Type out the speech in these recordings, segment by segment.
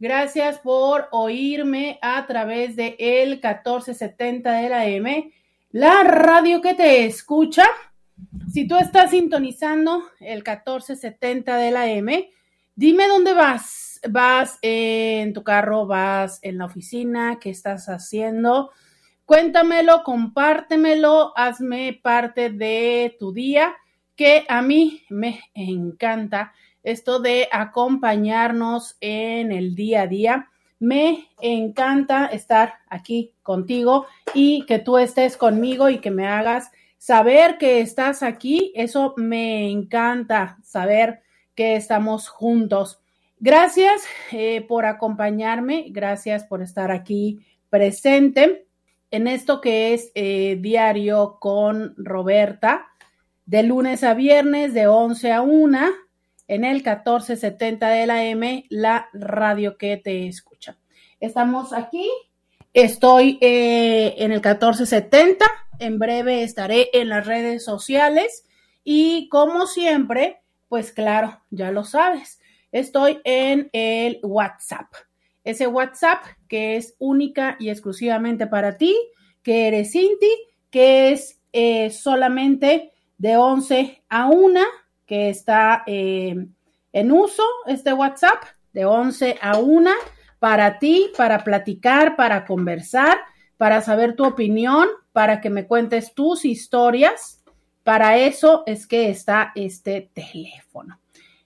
Gracias por oírme a través de el 1470 de la M, la radio que te escucha. Si tú estás sintonizando el 1470 de la M, dime dónde vas. ¿Vas en tu carro? ¿Vas en la oficina? ¿Qué estás haciendo? Cuéntamelo, compártemelo, hazme parte de tu día, que a mí me encanta esto de acompañarnos en el día a día. Me encanta estar aquí contigo y que tú estés conmigo y que me hagas saber que estás aquí. Eso me encanta saber que estamos juntos. Gracias eh, por acompañarme, gracias por estar aquí presente en esto que es eh, diario con Roberta, de lunes a viernes, de 11 a 1 en el 1470 de la M, la radio que te escucha. Estamos aquí, estoy eh, en el 1470, en breve estaré en las redes sociales y como siempre, pues claro, ya lo sabes, estoy en el WhatsApp. Ese WhatsApp que es única y exclusivamente para ti, que eres Cinti, que es eh, solamente de 11 a 1 que está eh, en uso, este WhatsApp, de 11 a 1, para ti, para platicar, para conversar, para saber tu opinión, para que me cuentes tus historias. Para eso es que está este teléfono.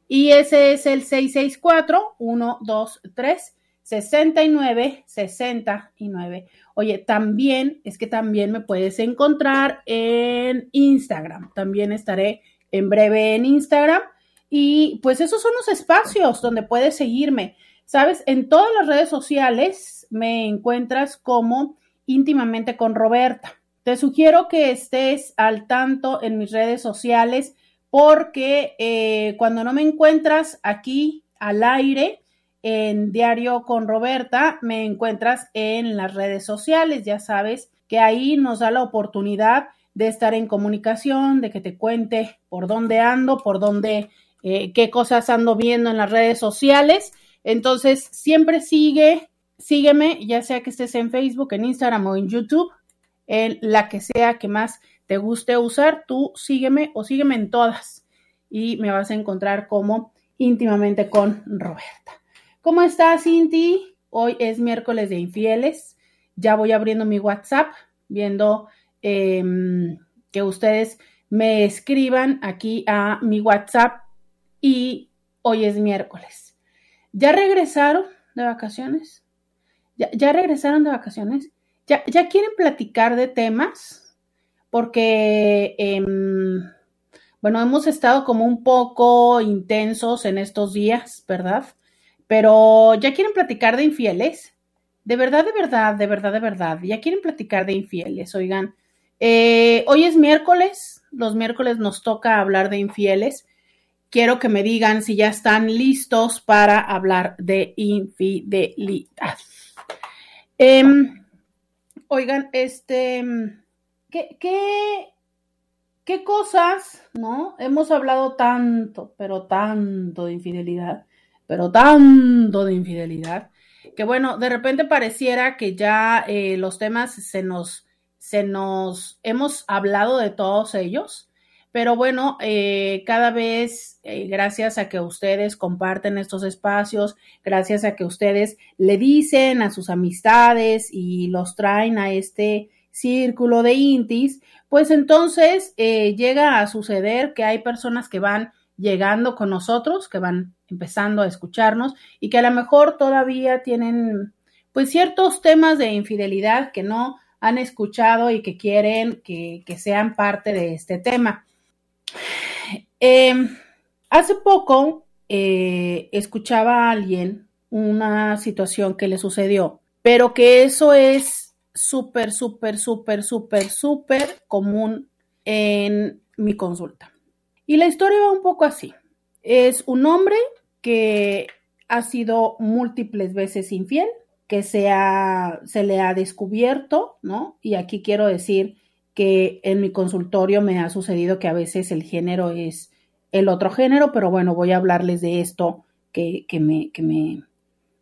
Y ese es el 664-123-6969. Oye, también es que también me puedes encontrar en Instagram. También estaré en breve en Instagram. Y pues esos son los espacios donde puedes seguirme. Sabes, en todas las redes sociales me encuentras como íntimamente con Roberta. Te sugiero que estés al tanto en mis redes sociales porque eh, cuando no me encuentras aquí al aire en Diario con Roberta, me encuentras en las redes sociales. Ya sabes que ahí nos da la oportunidad de estar en comunicación, de que te cuente por dónde ando, por dónde, eh, qué cosas ando viendo en las redes sociales. Entonces, siempre sigue, sígueme, ya sea que estés en Facebook, en Instagram o en YouTube, en la que sea que más te guste usar, tú sígueme o sígueme en todas y me vas a encontrar como íntimamente con Roberta. ¿Cómo estás, Inti? Hoy es miércoles de infieles. Ya voy abriendo mi WhatsApp, viendo Em, que ustedes me escriban aquí a mi WhatsApp y hoy es miércoles. ¿Ya regresaron de vacaciones? ¿Ya, regresaron de vacaciones? ¿Ya, ¿Ya, quieren platicar de temas? Porque, em, bueno, hemos estado como un poco intensos en estos días, ¿verdad? Pero ¿ya quieren platicar de infieles? De verdad, de verdad, de verdad, de verdad. ¿Ya quieren platicar de infieles? Oigan, eh, hoy es miércoles, los miércoles nos toca hablar de infieles. Quiero que me digan si ya están listos para hablar de infidelidad. Em, oigan, este, ¿qué, qué, cosas, no? Hemos hablado tanto, pero tanto de infidelidad, pero tanto de infidelidad, que bueno, de repente pareciera que ya eh, los temas se nos se nos, hemos hablado de todos ellos, pero bueno, eh, cada vez, eh, gracias a que ustedes comparten estos espacios, gracias a que ustedes le dicen a sus amistades y los traen a este círculo de intis, pues entonces eh, llega a suceder que hay personas que van llegando con nosotros, que van empezando a escucharnos y que a lo mejor todavía tienen pues ciertos temas de infidelidad que no han escuchado y que quieren que, sean parte de este tema. Em, hace poco eh, escuchaba a alguien una situación que le sucedió pero que eso es súper, súper, súper, súper, súper común en mi consulta. Y la historia va un poco así. Es un hombre que ha sido múltiples veces infiel, que se, se le ha descubierto, ¿no? Y aquí quiero decir que en mi consultorio me ha sucedido que a veces el género es el otro género, pero bueno, voy a hablarles de esto que, que, me, que me,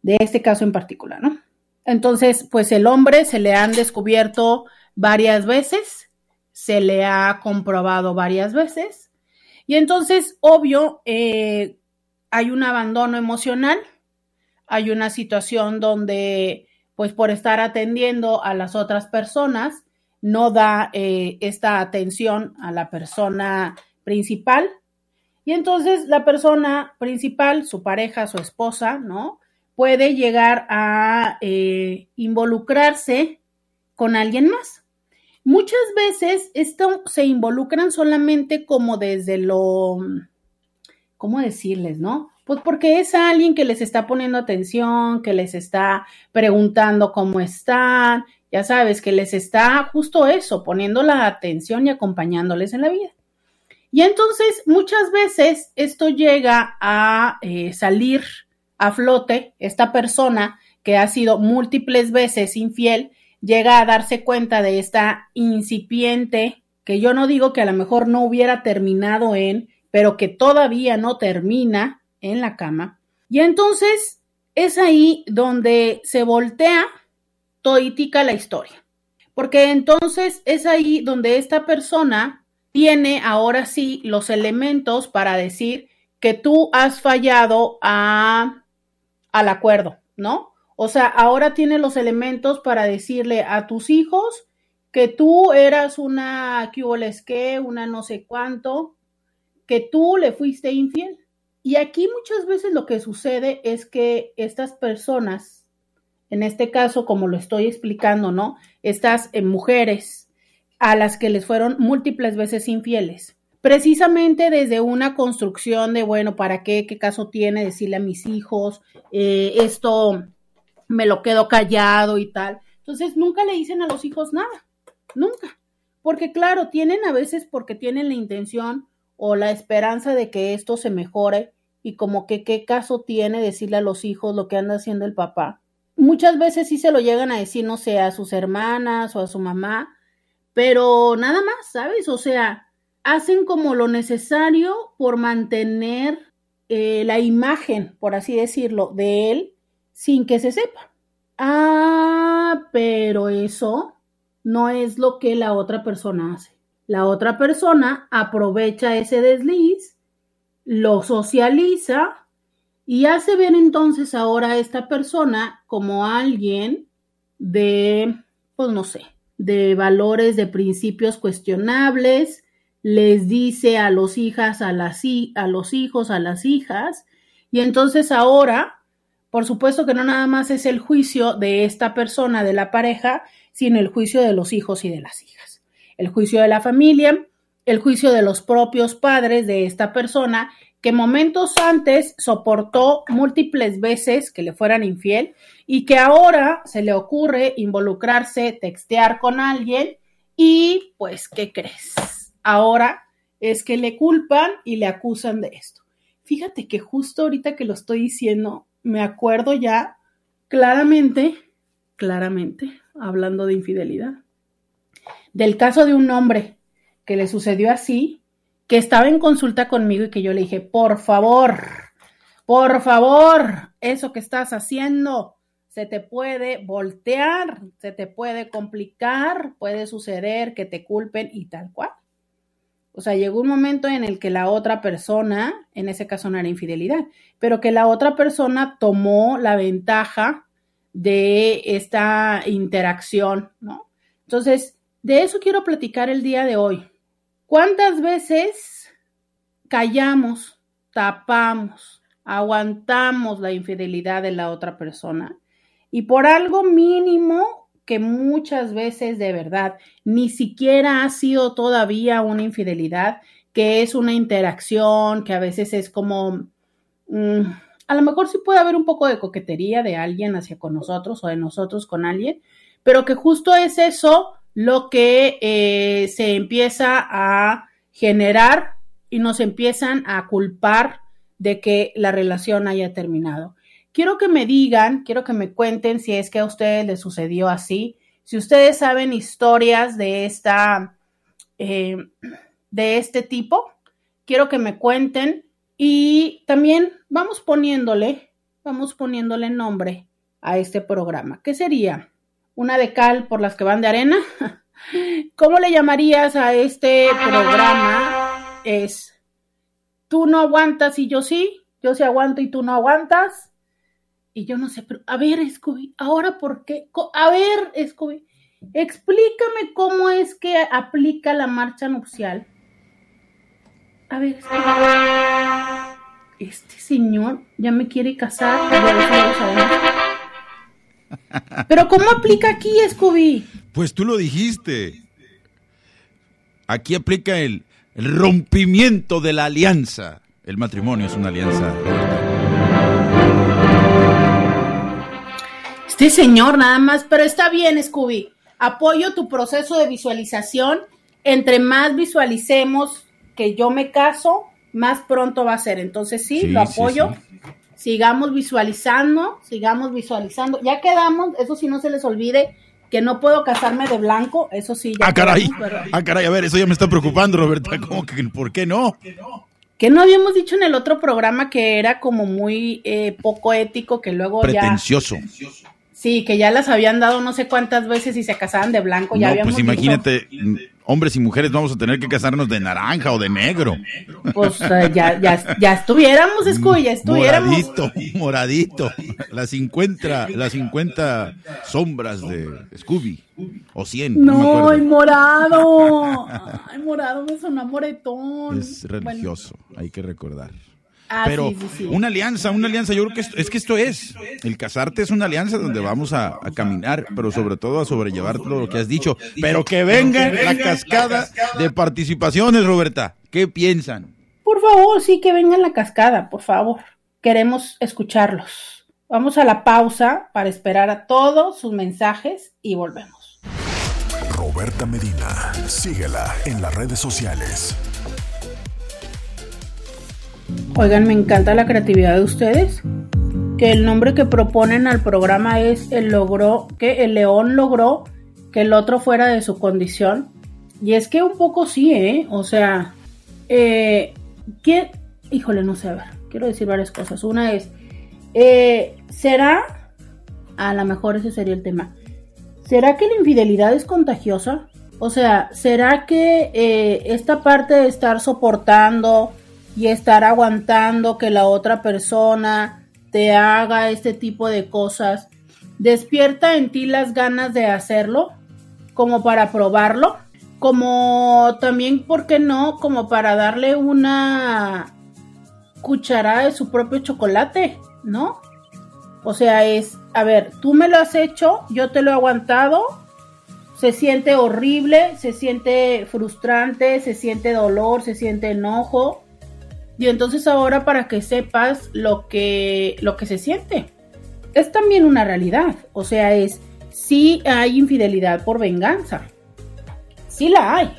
de este caso en particular, ¿no? Entonces, pues el hombre se le han descubierto varias veces, se le ha comprobado varias veces, y entonces, obvio, eh, hay un abandono emocional, hay una situación donde, pues por estar atendiendo a las otras personas, no da eh, esta atención a la persona principal. Y entonces la persona principal, su pareja, su esposa, ¿no? puede llegar a eh, involucrarse con alguien más. Muchas veces esto se involucran solamente como desde lo, ¿cómo decirles, no? Pues porque es alguien que les está poniendo atención, que les está preguntando cómo están, ya sabes, que les está justo eso, poniendo la atención y acompañándoles en la vida. Y entonces muchas veces esto llega a eh, salir a flote, esta persona que ha sido múltiples veces infiel, llega a darse cuenta de esta incipiente, que yo no digo que a lo mejor no hubiera terminado en, pero que todavía no termina en la cama. Y entonces es ahí donde se voltea toitica la historia. Porque entonces es ahí donde esta persona tiene ahora sí los elementos para decir que tú has fallado a al acuerdo, ¿no? O sea, ahora tiene los elementos para decirle a tus hijos que tú eras una que una no sé cuánto, que tú le fuiste infiel. Y aquí muchas veces lo que sucede es que estas personas, en este caso, como lo estoy explicando, ¿no? Estas eh, mujeres a las que les fueron múltiples veces infieles, precisamente desde una construcción de, bueno, ¿para qué? ¿Qué caso tiene decirle a mis hijos? Eh, esto me lo quedo callado y tal. Entonces, nunca le dicen a los hijos nada, nunca. Porque claro, tienen a veces porque tienen la intención o la esperanza de que esto se mejore y como que qué caso tiene decirle a los hijos lo que anda haciendo el papá. Muchas veces sí se lo llegan a decir, no sé, a sus hermanas o a su mamá, pero nada más, ¿sabes? O sea, hacen como lo necesario por mantener eh, la imagen, por así decirlo, de él sin que se sepa. Ah, pero eso no es lo que la otra persona hace. La otra persona aprovecha ese desliz, lo socializa y hace ver entonces ahora a esta persona como alguien de, pues no sé, de valores, de principios cuestionables, les dice a los hijas, a, las, a los hijos, a las hijas, y entonces ahora, por supuesto que no nada más es el juicio de esta persona, de la pareja, sino el juicio de los hijos y de las hijas, el juicio de la familia, el juicio de los propios padres de esta persona que momentos antes soportó múltiples veces que le fueran infiel y que ahora se le ocurre involucrarse, textear con alguien y pues, ¿qué crees? ahora es que le culpan y le acusan de esto. Fíjate que justo ahorita que lo estoy diciendo, me acuerdo ya claramente, claramente, hablando de infidelidad, del caso de un hombre que le sucedió así, que estaba en consulta conmigo y que yo le dije, por favor, por favor, eso que estás haciendo se te puede voltear, se te puede complicar, puede suceder que te culpen y tal cual. O sea, llegó un momento en el que la otra persona, en ese caso no era infidelidad, pero que la otra persona tomó la ventaja de esta interacción, ¿no? Entonces, de eso quiero platicar el día de hoy. ¿Cuántas veces callamos, tapamos, aguantamos la infidelidad de la otra persona? Y por algo mínimo que muchas veces de verdad ni siquiera ha sido todavía una infidelidad, que es una interacción, que a veces es como, mm, A lo mejor sí puede haber un poco de coquetería de alguien hacia con nosotros o de nosotros con alguien, pero que justo es eso lo que eh, se empieza a generar y nos empiezan a culpar de que la relación haya terminado. Quiero que me digan, quiero que me cuenten si es que a ustedes les sucedió así, si ustedes saben historias de esta, eh, de este tipo, quiero que me cuenten y también vamos poniéndole, vamos poniéndole nombre a este programa. ¿Qué sería? ¿Una de cal por las que van de arena? ¿Cómo le llamarías a este programa? Es, tú no aguantas y yo sí, yo sí aguanto y tú no aguantas. Y yo no sé, a ver, Scooby, ahora por qué, a ver, Scooby, explícame cómo es que aplica la marcha nupcial. A ver, este señor ya me quiere casar. Pero ¿cómo aplica aquí, Scooby? Pues tú lo dijiste. Aquí aplica el, el rompimiento de la alianza. El matrimonio es una alianza. Este señor nada más, pero está bien, Scooby. Apoyo tu proceso de visualización. Entre más visualicemos que yo me caso, más pronto va a ser. Entonces sí, lo apoyo. Sigamos visualizando, sigamos visualizando. Ya quedamos, eso sí no se les olvide, que no puedo casarme de blanco, eso sí. Ya ah, caray, ah, caray, a ver, eso ya me está preocupando, Roberta. ¿Cómo que, ¿Por qué no? Que no habíamos dicho en el otro programa que era como muy eh, poco ético, que luego Pretencioso. Sí, que ya las habían dado no sé cuántas veces y se casaban de blanco. Ya no, pues imagínate, hombres y mujeres vamos a tener que casarnos de naranja o de negro. Pues eh, ya, ya, ya estuviéramos, Scooby, ya estuviéramos. Moradito, moradito. Las 50, las 50 sombras de Scooby. O 100. No, ay, morado. Ay, morado me sonó moretón. Es religioso, hay que recordar. Ah, Pero una alianza, una alianza, yo creo que es que esto es, el casarte es una alianza donde vamos a, caminar, pero sobre todo a sobrellevar todo lo que has dicho. Pero que venga la cascada de participaciones, Roberta. ¿Qué piensan? Por favor, sí, que venga la cascada, por favor. Queremos escucharlos. Vamos a la pausa para esperar a todos sus mensajes y volvemos. Roberta Medina, síguela en las redes sociales Oigan, me encanta la creatividad de ustedes. Que el nombre que proponen al programa es el logró, que el león logró que el otro fuera de su condición. Y es que un poco sí, ¿eh? O sea, eh, ¿qué? Híjole, no sé, a ver, quiero decir varias cosas. Una es, eh, ¿será? A lo mejor ese sería el tema. ¿Será que la infidelidad es contagiosa? O sea, ¿será que eh, esta parte de estar soportando, y estar aguantando que la otra persona te haga este tipo de cosas, despierta en ti las ganas de hacerlo, como para probarlo, como también, ¿por qué no? Como para darle una cucharada de su propio chocolate, ¿no? O sea, es, a ver, tú me lo has hecho, yo te lo he aguantado, se siente horrible, se siente frustrante, se siente dolor, se siente enojo, y entonces ahora para que sepas lo que, lo que se siente. Es también una realidad. O sea, es si hay infidelidad por venganza. Sí la hay.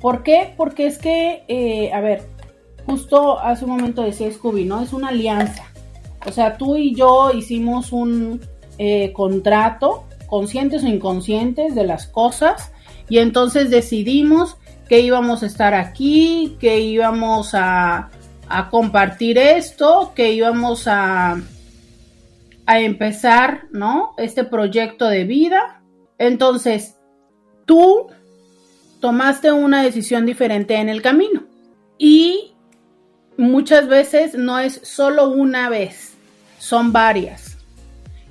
¿Por qué? Porque es que, eh, a ver, justo hace un momento decía Scooby, ¿no? Es una alianza. O sea, tú y yo hicimos un eh, contrato, conscientes o inconscientes de las cosas, y entonces decidimos que íbamos a estar aquí, que íbamos a a compartir esto, que íbamos a, a empezar, ¿no? Este proyecto de vida. Entonces, tú tomaste una decisión diferente en el camino. Y muchas veces no es solo una vez, son varias.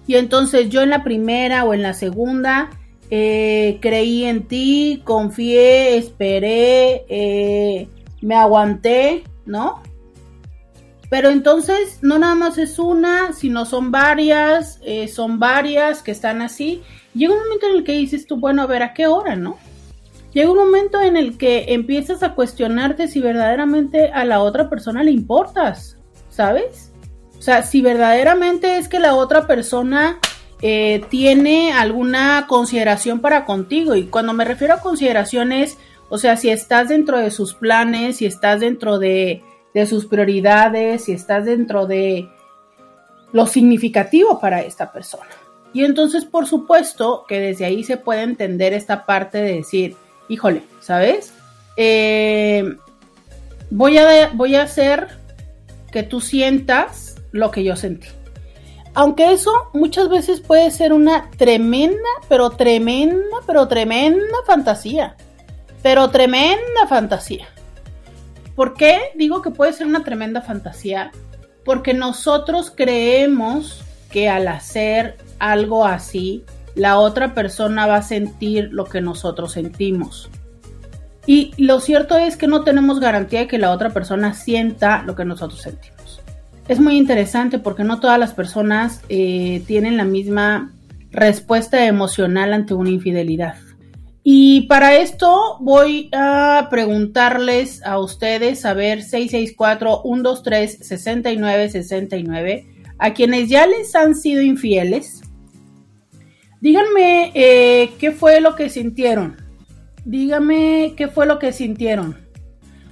Y entonces yo en la primera o en la segunda eh, creí en ti, confié, esperé, eh, me aguanté, ¿no? Pero entonces no nada más es una, sino son varias, eh, son varias que están así. Llega un momento en el que dices tú, bueno, a ver, ¿a qué hora, no? Llega un momento en el que empiezas a cuestionarte si verdaderamente a la otra persona le importas, ¿sabes? O sea, si verdaderamente es que la otra persona eh, tiene alguna consideración para contigo. Y cuando me refiero a consideraciones, o sea, si estás dentro de sus planes, si estás dentro de, de sus prioridades, si estás dentro de lo significativo para esta persona. Y entonces, por supuesto, que desde ahí se puede entender esta parte de decir, híjole, ¿sabes? Eh, voy, a, voy a hacer que tú sientas lo que yo sentí. Aunque eso muchas veces puede ser una tremenda, pero tremenda, pero tremenda fantasía. Pero tremenda fantasía. ¿Por qué digo que puede ser una tremenda fantasía? Porque nosotros creemos que al hacer algo así, la otra persona va a sentir lo que nosotros sentimos. Y lo cierto es que no tenemos garantía de que la otra persona sienta lo que nosotros sentimos. Es muy interesante porque no todas las personas eh, tienen la misma respuesta emocional ante una infidelidad. Y para esto voy a preguntarles a ustedes, a ver, 664-123-6969, a quienes ya les han sido infieles, díganme eh, qué fue lo que sintieron dígame qué fue lo que sintieron.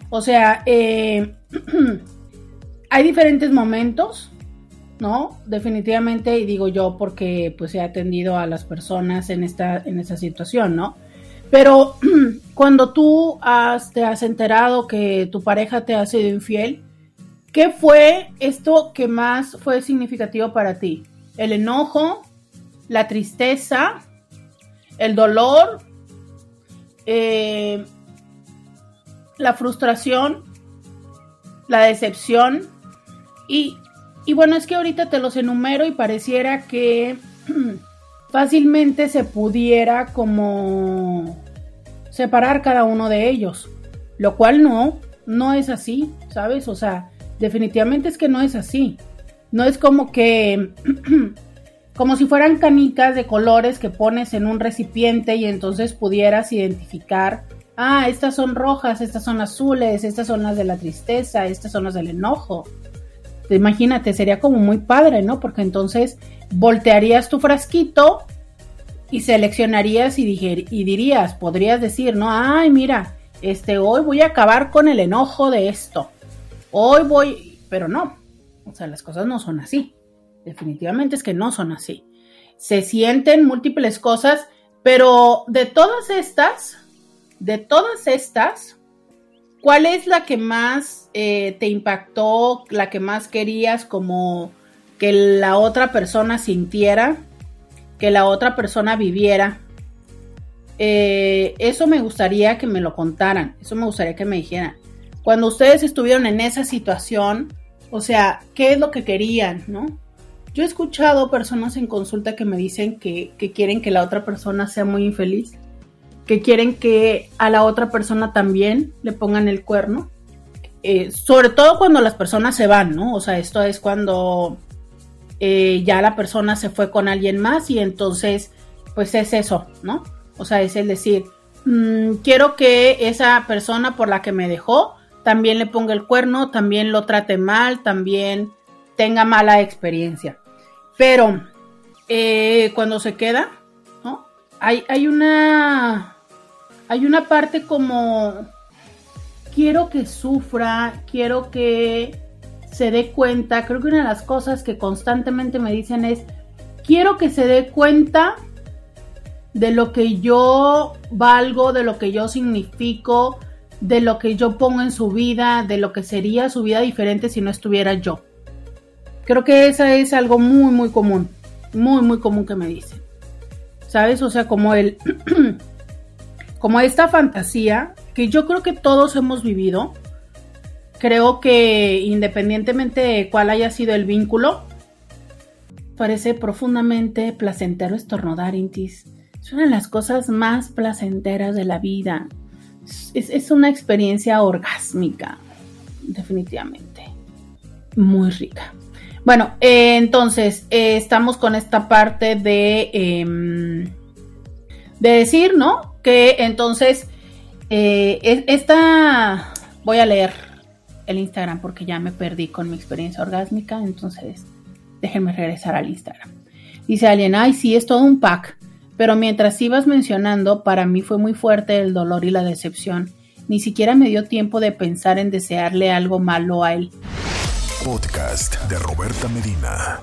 O sea, eh, hay diferentes momentos, ¿no? Definitivamente, y digo yo porque pues he atendido a las personas en esta, en esta situación, ¿no? Pero cuando tú te has enterado que tu pareja te ha sido infiel, ¿qué fue esto que más fue significativo para ti? ¿El enojo? ¿La tristeza? ¿El dolor? Eh, la frustración, la decepción y, y bueno, es que ahorita te los enumero y pareciera que fácilmente se pudiera como separar cada uno de ellos, lo cual no, no es así, ¿sabes? O sea, definitivamente es que no es así. No es como que como si fueran canicas de colores que pones en un recipiente y entonces pudieras identificar, ah, estas son rojas, estas son azules, estas son las de la tristeza, estas son las del enojo. Imagínate, sería como muy padre, ¿no? Porque entonces voltearías tu frasquito y seleccionarías y, dirías, podrías decir, ¿no? Ay, mira, este, hoy voy a acabar con el enojo de esto. Hoy voy, pero no, o sea, las cosas no son así. Definitivamente es que no son así. Se sienten múltiples cosas, pero de todas estas, de todas estas, ¿cuál es la que más eh, te impactó, la que más querías como que la otra persona sintiera, que la otra persona viviera? Eh, eso me gustaría que me lo contaran, eso me gustaría que me dijeran. Cuando ustedes estuvieron en esa situación, o sea, ¿qué es lo que querían, no? Yo he escuchado personas en consulta que me dicen que, quieren que la otra persona sea muy infeliz, que quieren que a la otra persona también le pongan el cuerno, eh, sobre todo cuando las personas se van, ¿no? O sea, esto es cuando eh, ya la persona se fue con alguien más y entonces, pues es eso, ¿no? O sea, es el decir, mm, quiero que esa persona por la que me dejó también le ponga el cuerno, también lo trate mal, también tenga mala experiencia. Pero eh, cuando se queda, ¿no? Hay, hay una. Hay una parte como. Quiero que sufra, quiero que se dé cuenta. Creo que una de las cosas que constantemente me dicen es: quiero que se dé cuenta de lo que yo valgo, de lo que yo significo, de lo que yo pongo en su vida, de lo que sería su vida diferente si no estuviera yo. Creo que esa es algo muy, muy común. Muy, muy común que me dicen. ¿Sabes? O sea, como el. como esta fantasía que yo creo que todos hemos vivido. Creo que independientemente de cuál haya sido el vínculo, parece profundamente placentero estornudar, Intis. Es una de las cosas más placenteras de la vida. Es, una experiencia orgásmica, definitivamente. Muy rica. Bueno, eh, entonces eh, estamos con esta parte de, em, de decir, ¿no? Que entonces eh, esta, voy a leer, el Instagram porque ya me perdí con mi experiencia orgásmica, entonces déjenme regresar al Instagram. Dice alguien, ay, sí, es todo un pack, pero mientras ibas mencionando, para mí fue muy fuerte el dolor y la decepción. Ni siquiera me dio tiempo de pensar en desearle algo malo a él. Podcast de Roberta Medina.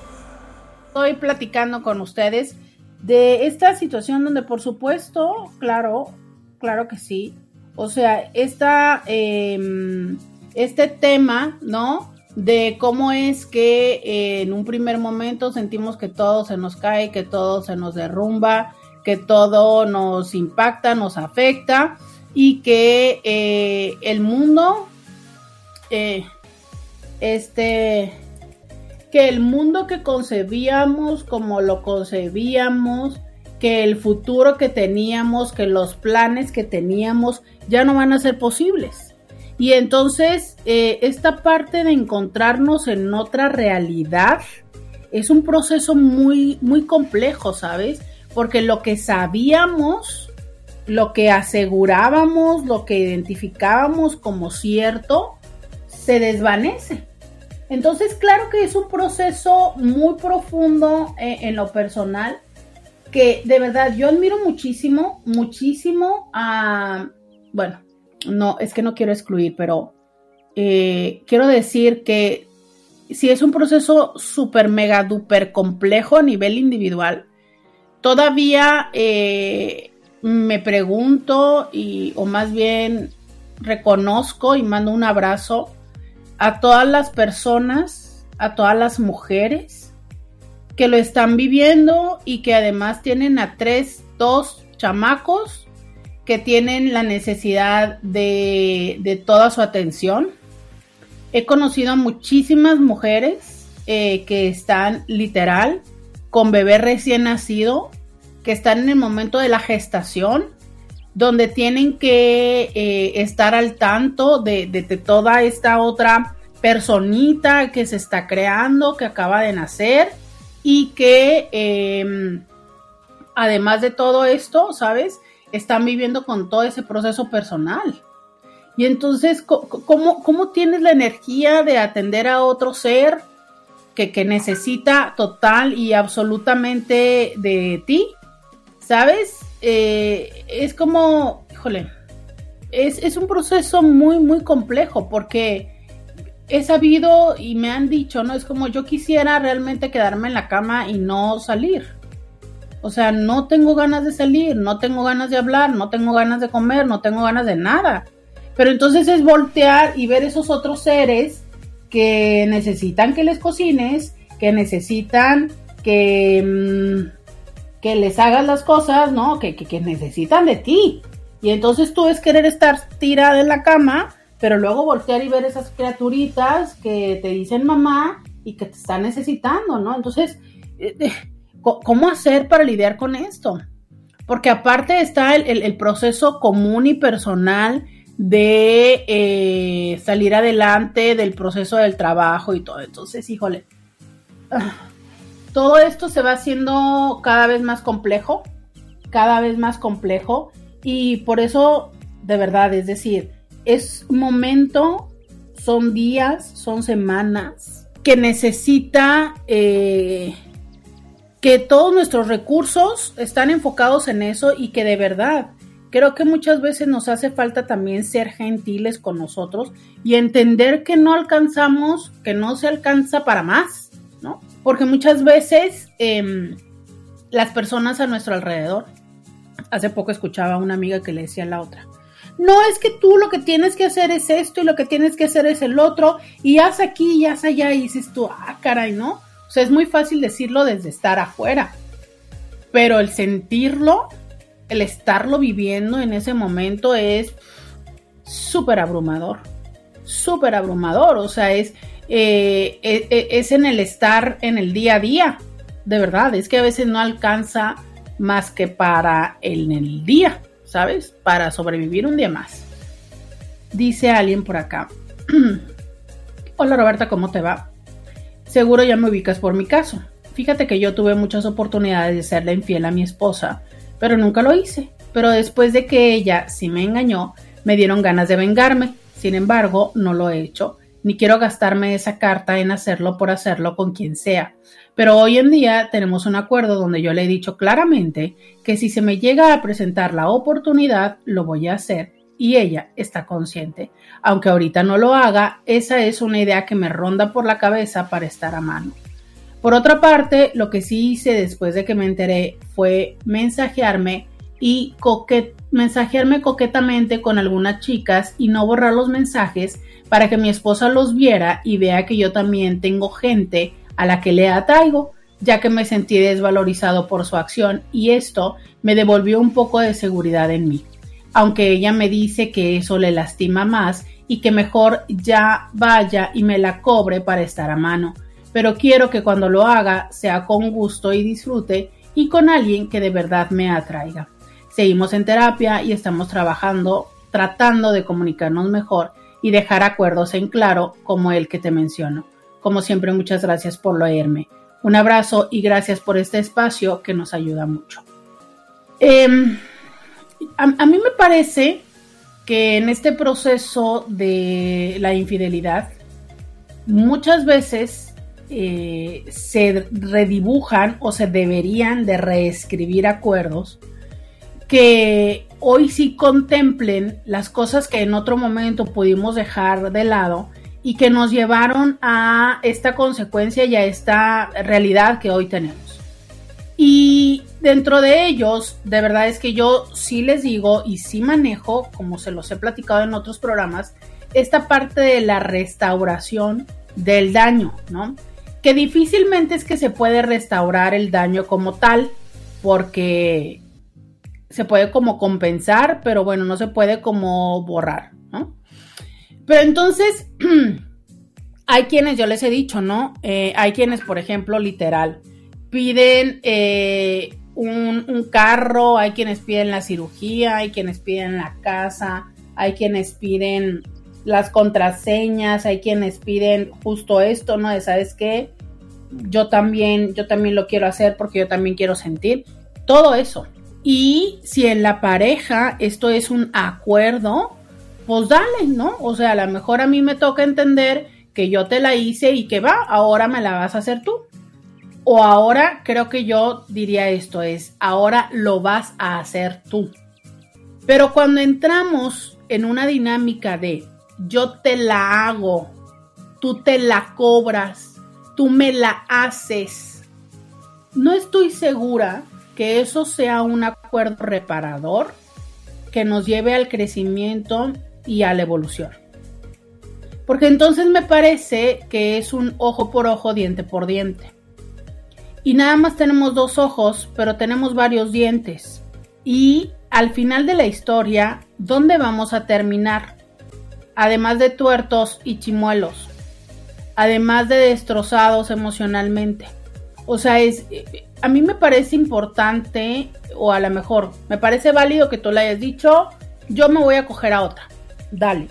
Estoy platicando con ustedes de esta situación donde por supuesto, claro, claro que sí. O sea, esta, em, este tema, ¿no? De cómo es que eh, en un primer momento sentimos que todo se nos cae, que todo se nos derrumba, que todo nos impacta, nos afecta y que eh, el mundo, eh, este, que el mundo que concebíamos como lo concebíamos, que el futuro que teníamos, que los planes que teníamos ya no van a ser posibles. Y entonces eh, esta parte de encontrarnos en otra realidad es un proceso muy, muy complejo, ¿sabes? Porque lo que sabíamos, lo que asegurábamos, lo que identificábamos como cierto, se desvanece. Entonces, claro que es un proceso muy profundo eh, en lo personal, que de verdad yo admiro muchísimo, muchísimo a, bueno, no, es que no quiero excluir, pero eh, quiero decir que si es un proceso súper, mega, duper complejo a nivel individual, todavía eh, me pregunto y, o más bien reconozco y mando un abrazo a todas las personas, a todas las mujeres que lo están viviendo y que además tienen a tres, dos chamacos que tienen la necesidad de, toda su atención. He conocido a muchísimas mujeres eh, que están literal con bebé recién nacido, que están en el momento de la gestación, donde tienen que eh, estar al tanto de, toda esta otra personita que se está creando, que acaba de nacer y que em, además de todo esto, ¿sabes? Están viviendo con todo ese proceso personal. Y entonces, ¿cómo, cómo tienes la energía de atender a otro ser que, que necesita total y absolutamente de ti? ¿Sabes? Eh, es como, híjole, es, un proceso muy, muy complejo porque he sabido y me han dicho, ¿no? Es como yo quisiera realmente quedarme en la cama y no salir. O sea, no tengo ganas de salir, no tengo ganas de hablar, no tengo ganas de comer, no tengo ganas de nada. Pero entonces es voltear y ver esos otros seres que necesitan que les cocines, que necesitan que, mm, que les hagas las cosas, ¿no? Que, que, necesitan de ti. Y entonces tú es querer estar tirada en la cama, pero luego voltear y ver esas criaturitas que te dicen mamá y que te están necesitando, ¿no? Entonces, eh, eh, ¿cómo hacer para lidiar con esto? Porque aparte está el, proceso común y personal de eh, salir adelante, del proceso del trabajo y todo. Entonces, híjole. Ah, todo esto se va haciendo cada vez más complejo, cada vez más complejo y por eso, de verdad, es decir, es momento, son días, son semanas que necesita eh, que todos nuestros recursos están enfocados en eso y que de verdad creo que muchas veces nos hace falta también ser gentiles con nosotros y entender que no alcanzamos, que no se alcanza para más, ¿no? Porque muchas veces em, las personas a nuestro alrededor, hace poco escuchaba a una amiga que le decía a la otra, no es que tú lo que tienes que hacer es esto y lo que tienes que hacer es el otro y haz aquí y haz allá y dices tú, ah, caray, ¿no? O sea, es muy fácil decirlo desde estar afuera, pero el sentirlo, el estarlo viviendo en ese momento es súper abrumador, súper abrumador, o sea, es eh, e, e, es en el estar en el día a día. De verdad, es que a veces no alcanza más que para el, el día, ¿sabes? Para sobrevivir un día más. Dice alguien por acá. Hola Roberta, ¿cómo te va? Seguro ya me ubicas por mi caso. Fíjate que yo tuve muchas oportunidades de serle infiel a mi esposa, pero nunca lo hice. Pero después de que ella sí me engañó, me dieron ganas de vengarme. Sin embargo, no lo he hecho ni quiero gastarme esa carta en hacerlo por hacerlo con quien sea. Pero hoy en día tenemos un acuerdo donde yo le he dicho claramente que si se me llega a presentar la oportunidad, lo voy a hacer y ella está consciente. Aunque ahorita no lo haga, esa es una idea que me ronda por la cabeza para estar a mano. Por otra parte, lo que sí hice después de que me enteré fue mensajearme y mensajearme coquetamente con algunas chicas y no borrar los mensajes para que mi esposa los viera y vea que yo también tengo gente a la que le atraigo, ya que me sentí desvalorizado por su acción y esto me devolvió un poco de seguridad en mí. Aunque ella me dice que eso le lastima más y que mejor ya vaya y me la cobre para estar a mano, pero quiero que cuando lo haga sea con gusto y disfrute y con alguien que de verdad me atraiga. Seguimos en terapia y estamos trabajando, tratando de comunicarnos mejor y dejar acuerdos en claro como el que te menciono. Como siempre, muchas gracias por leerme. Un abrazo y gracias por este espacio que nos ayuda mucho. Em, a, mí me parece que en este proceso de la infidelidad, muchas veces eh, se redibujan o se deberían de reescribir acuerdos que hoy sí contemplen las cosas que en otro momento pudimos dejar de lado y que nos llevaron a esta consecuencia y a esta realidad que hoy tenemos. Y dentro de ellos, de verdad es que yo sí les digo y sí manejo, como se los he platicado en otros programas, esta parte de la restauración del daño, ¿no? Que difícilmente es que se puede restaurar el daño como tal, porque se puede como compensar, pero bueno, no se puede como borrar, ¿no? Pero entonces, hay quienes, yo les he dicho, ¿no? Eh, hay quienes, por ejemplo, literal, piden eh, un, carro, hay quienes piden la cirugía, hay quienes piden la casa, hay quienes piden las contraseñas, hay quienes piden justo esto, ¿no? De, ¿sabes qué? Yo también, yo también lo quiero hacer porque yo también quiero sentir. Todo eso. Y si en la pareja esto es un acuerdo, pues dale, ¿no? O sea, a lo mejor a mí me toca entender que yo te la hice y que va, ahora me la vas a hacer tú. O ahora creo que yo diría esto es, ahora lo vas a hacer tú. Pero cuando entramos en una dinámica de yo te la hago, tú te la cobras, tú me la haces, no estoy segura que eso sea un acuerdo reparador que nos lleve al crecimiento y a la evolución. Porque entonces me parece que es un ojo por ojo, diente por diente. Y nada más tenemos dos ojos, pero tenemos varios dientes. Y al final de la historia, ¿dónde vamos a terminar? Además de tuertos y chimuelos. Además de destrozados emocionalmente. O sea, es, a mí me parece importante, o a lo mejor me parece válido que tú le hayas dicho, yo me voy a coger a otra dale.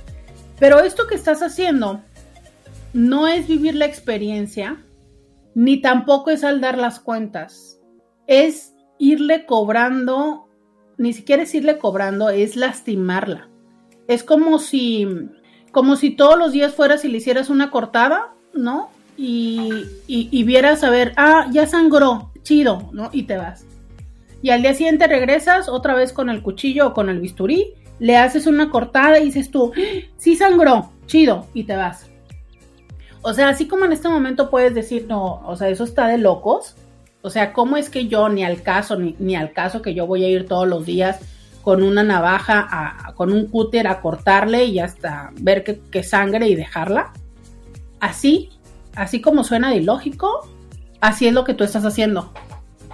Pero esto que estás haciendo no es vivir la experiencia, ni tampoco es saldar las cuentas. Es irle cobrando, ni siquiera es irle cobrando, es lastimarla. Es como si, como si todos los días fueras y le hicieras una cortada, ¿no? Y, y, y vieras a ver, ah, ya sangró, chido, ¿no? Y te vas. Y al día siguiente regresas otra vez con el cuchillo o con el bisturí le haces una cortada y dices tú, sí sangró, chido, y te vas. O sea, así como en este momento puedes decir, no, o sea, eso está de locos. O sea, ¿cómo es que yo ni al caso, ni, al caso que yo voy a ir todos los días con una navaja, con un cúter a cortarle y hasta ver que, que sangre y dejarla? Así, así como suena de ilógico, así es lo que tú estás haciendo.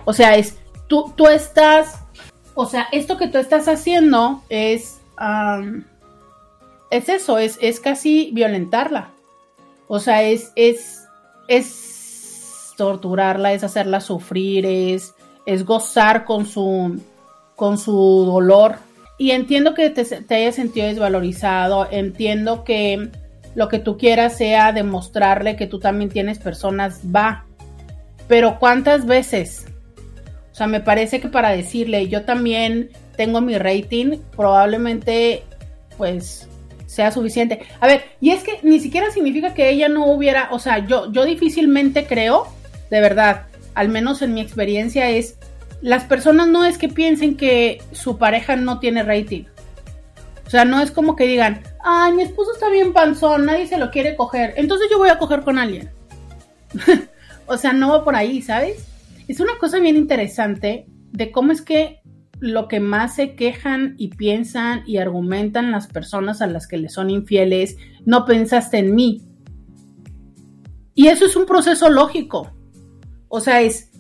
O sea, es, tú, tú estás o sea, esto que tú estás haciendo es, es eso, es, es casi violentarla. O sea, es, es, es torturarla, es hacerla sufrir, es, es gozar con su, con su dolor. Y entiendo que te, te hayas sentido desvalorizado, entiendo que lo que tú quieras sea demostrarle que tú también tienes personas, va. Pero ¿cuántas veces o sea, me parece que para decirle, yo también tengo mi rating, probablemente, pues, sea suficiente. A ver, y es que ni siquiera significa que ella no hubiera, o sea, yo, yo difícilmente creo, de verdad, al menos en mi experiencia es, las personas no es que piensen que su pareja no tiene rating. O sea, no es como que digan, ay, mi esposo está bien panzón, nadie se lo quiere coger, entonces yo voy a coger con alguien. o sea, no va por ahí, ¿sabes? Es una cosa bien interesante de cómo es que lo que más se quejan y piensan y argumentan las personas a las que le son infieles, no pensaste en mí. Y eso es un proceso lógico. O sea, es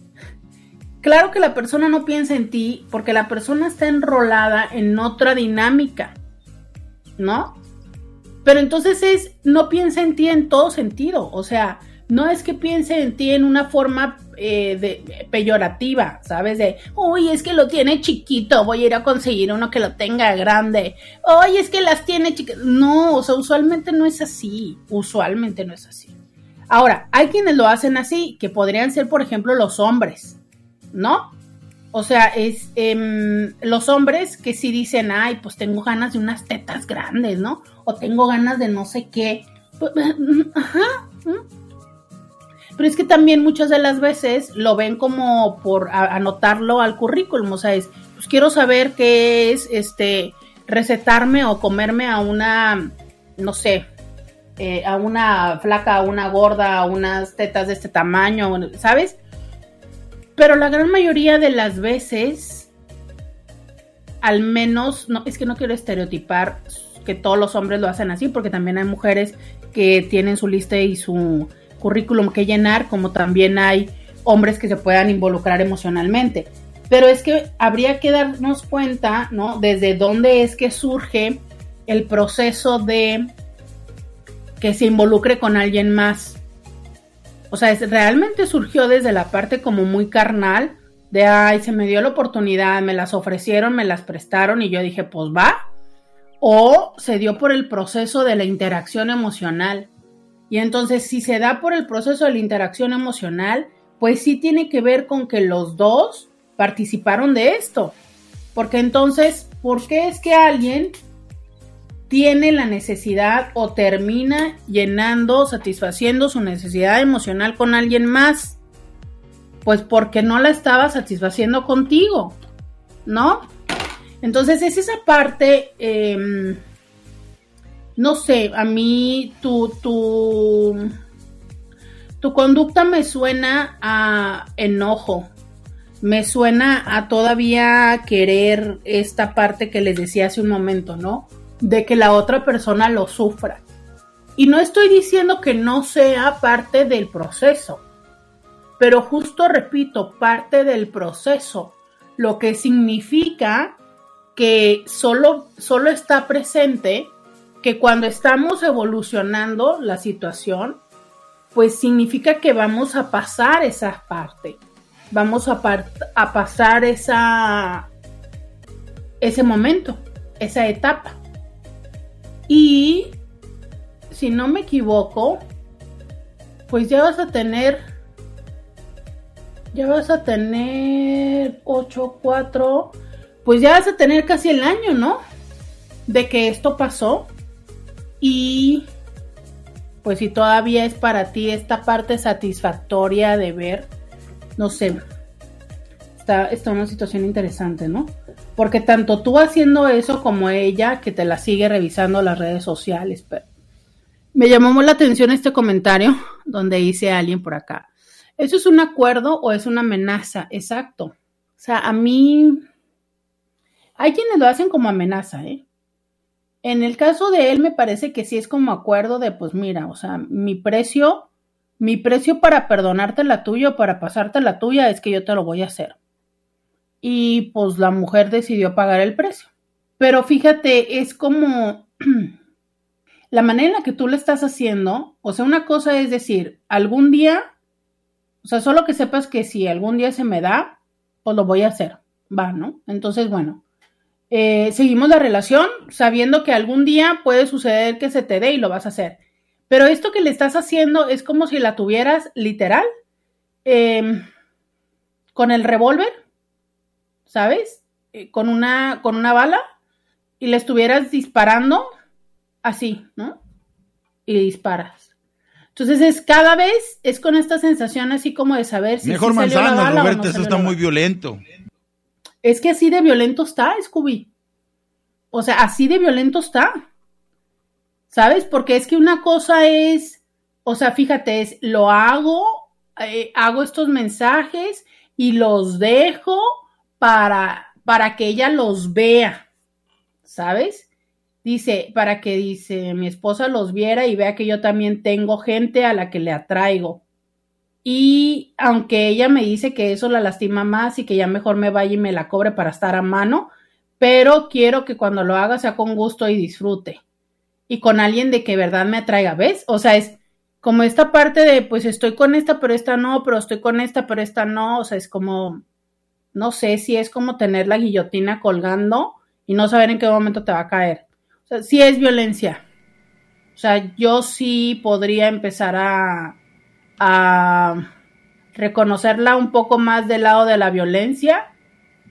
claro que la persona no piensa en ti porque la persona está enrolada en otra dinámica, ¿no? Pero entonces es, no piensa en ti en todo sentido. O sea, no es que piense en ti en una forma eh, de, peyorativa, ¿sabes? De, uy, es que lo tiene chiquito, voy a ir a conseguir uno que lo tenga grande. Uy, es que las tiene chiquitas. No, o sea, usualmente no es así. Usualmente no es así. Ahora, hay quienes lo hacen así, que podrían ser, por ejemplo, los hombres, ¿no? O sea, es em, los hombres que sí dicen, ay, pues tengo ganas de unas tetas grandes, ¿no? O tengo ganas de no sé qué. Pues, ajá. Pero es que también muchas de las veces lo ven como por anotarlo al currículum, o sea, es, pues quiero saber qué es, este, recetarme o comerme a una, no sé, eh, a una flaca, a una gorda, a unas tetas de este tamaño, ¿sabes? Pero la gran mayoría de las veces, al menos, no, es que no quiero estereotipar que todos los hombres lo hacen así, porque también hay mujeres que tienen su lista y su currículum que llenar, como también hay hombres que se puedan involucrar emocionalmente. Pero es que habría que darnos cuenta, ¿no? Desde dónde es que surge el proceso de que se involucre con alguien más. O sea, realmente surgió desde la parte como muy carnal, de, ay, se me dio la oportunidad, me las ofrecieron, me las prestaron y yo dije, pues va. O se dio por el proceso de la interacción emocional. Y entonces, si se da por el proceso de la interacción emocional, pues sí tiene que ver con que los dos participaron de esto. Porque entonces, ¿por qué es que alguien tiene la necesidad o termina llenando, satisfaciendo su necesidad emocional con alguien más? Pues porque no la estaba satisfaciendo contigo, ¿no? Entonces es esa parte em, no sé, a mí tu, tu, tu conducta me suena a enojo, me suena a todavía querer esta parte que les decía hace un momento, ¿no? De que la otra persona lo sufra. Y no estoy diciendo que no sea parte del proceso, pero justo repito, parte del proceso, lo que significa que solo, solo está presente que cuando estamos evolucionando la situación, pues significa que vamos a pasar esa parte, vamos a, a pasar esa, ese momento, esa etapa. Y si no me equivoco, pues ya vas a tener, ya vas a tener 8, 4, pues ya vas a tener casi el año, ¿no? De que esto pasó. Y pues si todavía es para ti esta parte satisfactoria de ver, no sé, está, está una situación interesante, ¿no? Porque tanto tú haciendo eso como ella que te la sigue revisando las redes sociales. Pero me llamó la atención este comentario donde dice alguien por acá. ¿Eso es un acuerdo o es una amenaza? Exacto. O sea, a mí... Hay quienes lo hacen como amenaza, ¿eh? En el caso de él me parece que sí es como acuerdo de, pues mira, o sea, mi precio, mi precio para perdonarte la tuya o para pasarte la tuya es que yo te lo voy a hacer. Y pues la mujer decidió pagar el precio. Pero fíjate, es como la manera en la que tú lo estás haciendo, o sea, una cosa es decir, algún día, o sea, solo que sepas que si algún día se me da, pues lo voy a hacer, va, ¿no? Entonces, bueno, eh, seguimos la relación sabiendo que algún día puede suceder que se te dé y lo vas a hacer. Pero esto que le estás haciendo es como si la tuvieras literal em, con el revólver, ¿sabes? Eh, con, una, con una bala y le estuvieras disparando así, ¿no? Y disparas. Entonces es cada vez es con esta sensación así como de saber si mejor manzana, Roberto, eso está muy violento. Es que así de violento está, Scooby. O sea, así de violento está. ¿Sabes? Porque es que una cosa es, o sea, fíjate, es lo hago, eh, hago estos mensajes y los dejo para, para que ella los vea. ¿Sabes? Dice, para que dice, mi esposa los viera y vea que yo también tengo gente a la que le atraigo. Y aunque ella me dice que eso la lastima más y que ya mejor me vaya y me la cobre para estar a mano, pero quiero que cuando lo haga sea con gusto y disfrute. Y con alguien de que verdad me atraiga, ¿ves? O sea, es como esta parte de, pues estoy con esta, pero esta no, pero estoy con esta, pero esta no. O sea, es como, no sé si es como tener la guillotina colgando y no saber en qué momento te va a caer. O sea, sí es violencia. O sea, yo sí podría empezar a a reconocerla un poco más del lado de la violencia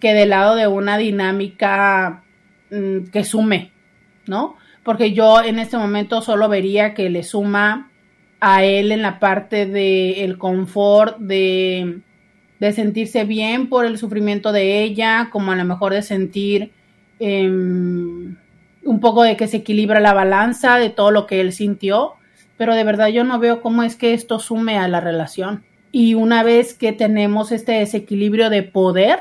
que del lado de una dinámica mm, que sume, ¿no? Porque yo en este momento solo vería que le suma a él en la parte del el confort de, de, sentirse bien por el sufrimiento de ella, como a lo mejor de sentir em, un poco de que se equilibra la balanza de todo lo que él sintió pero de verdad yo no veo cómo es que esto sume a la relación. Y una vez que tenemos este desequilibrio de poder,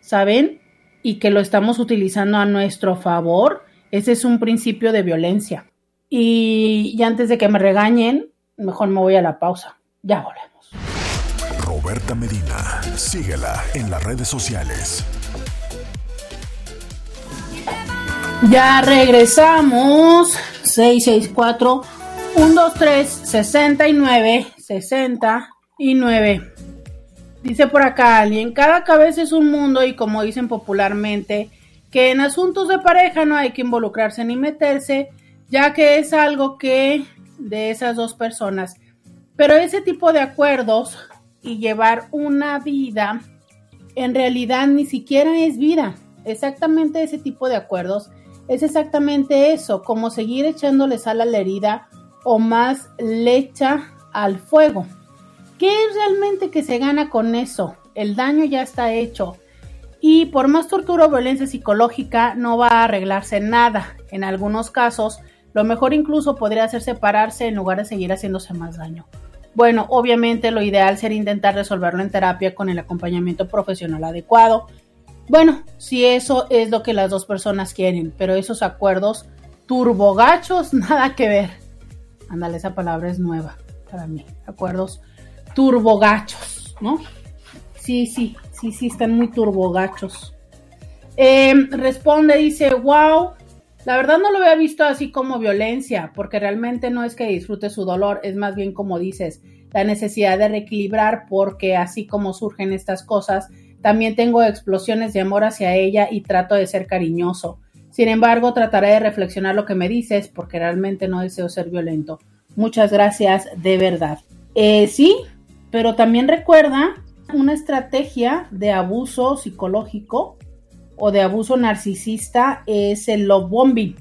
¿saben? Y que lo estamos utilizando a nuestro favor, ese es un principio de violencia. Y, antes de que me regañen, mejor me voy a la pausa. Ya volvemos. Roberta Medina, síguela en las redes sociales. Ya regresamos. 664 1, 2, 3, 69, 69. Dice por acá alguien, cada cabeza es un mundo y como dicen popularmente, que en asuntos de pareja no hay que involucrarse ni meterse, ya que es algo que de esas dos personas. Pero ese tipo de acuerdos y llevar una vida, en realidad ni siquiera es vida. Exactamente ese tipo de acuerdos es exactamente eso, como seguir echándole sal a la herida o más lecha al fuego. ¿Qué es realmente que se gana con eso? El daño ya está hecho. Y por más tortura o violencia psicológica no va a arreglarse nada. En algunos casos, lo mejor incluso podría ser separarse en lugar de seguir haciéndose más daño. Bueno, obviamente lo ideal sería intentar resolverlo en terapia con el acompañamiento profesional adecuado. Bueno, si eso es lo que las dos personas quieren, pero esos acuerdos turbogachos, nada que ver. Ándale, esa palabra es nueva para mí. Acuerdos turbogachos, ¿no? Sí, sí, sí, sí, están muy turbogachos. Eh, responde, dice, wow, la verdad no lo había visto así como violencia, porque realmente no es que disfrute su dolor, es más bien como dices, la necesidad de reequilibrar, porque así como surgen estas cosas, también tengo explosiones de amor hacia ella y trato de ser cariñoso. Sin embargo, trataré de reflexionar lo que me dices porque realmente no deseo ser violento. Muchas gracias, de verdad. Eh, sí, pero también recuerda una estrategia de abuso psicológico o de abuso narcisista es el love bombing,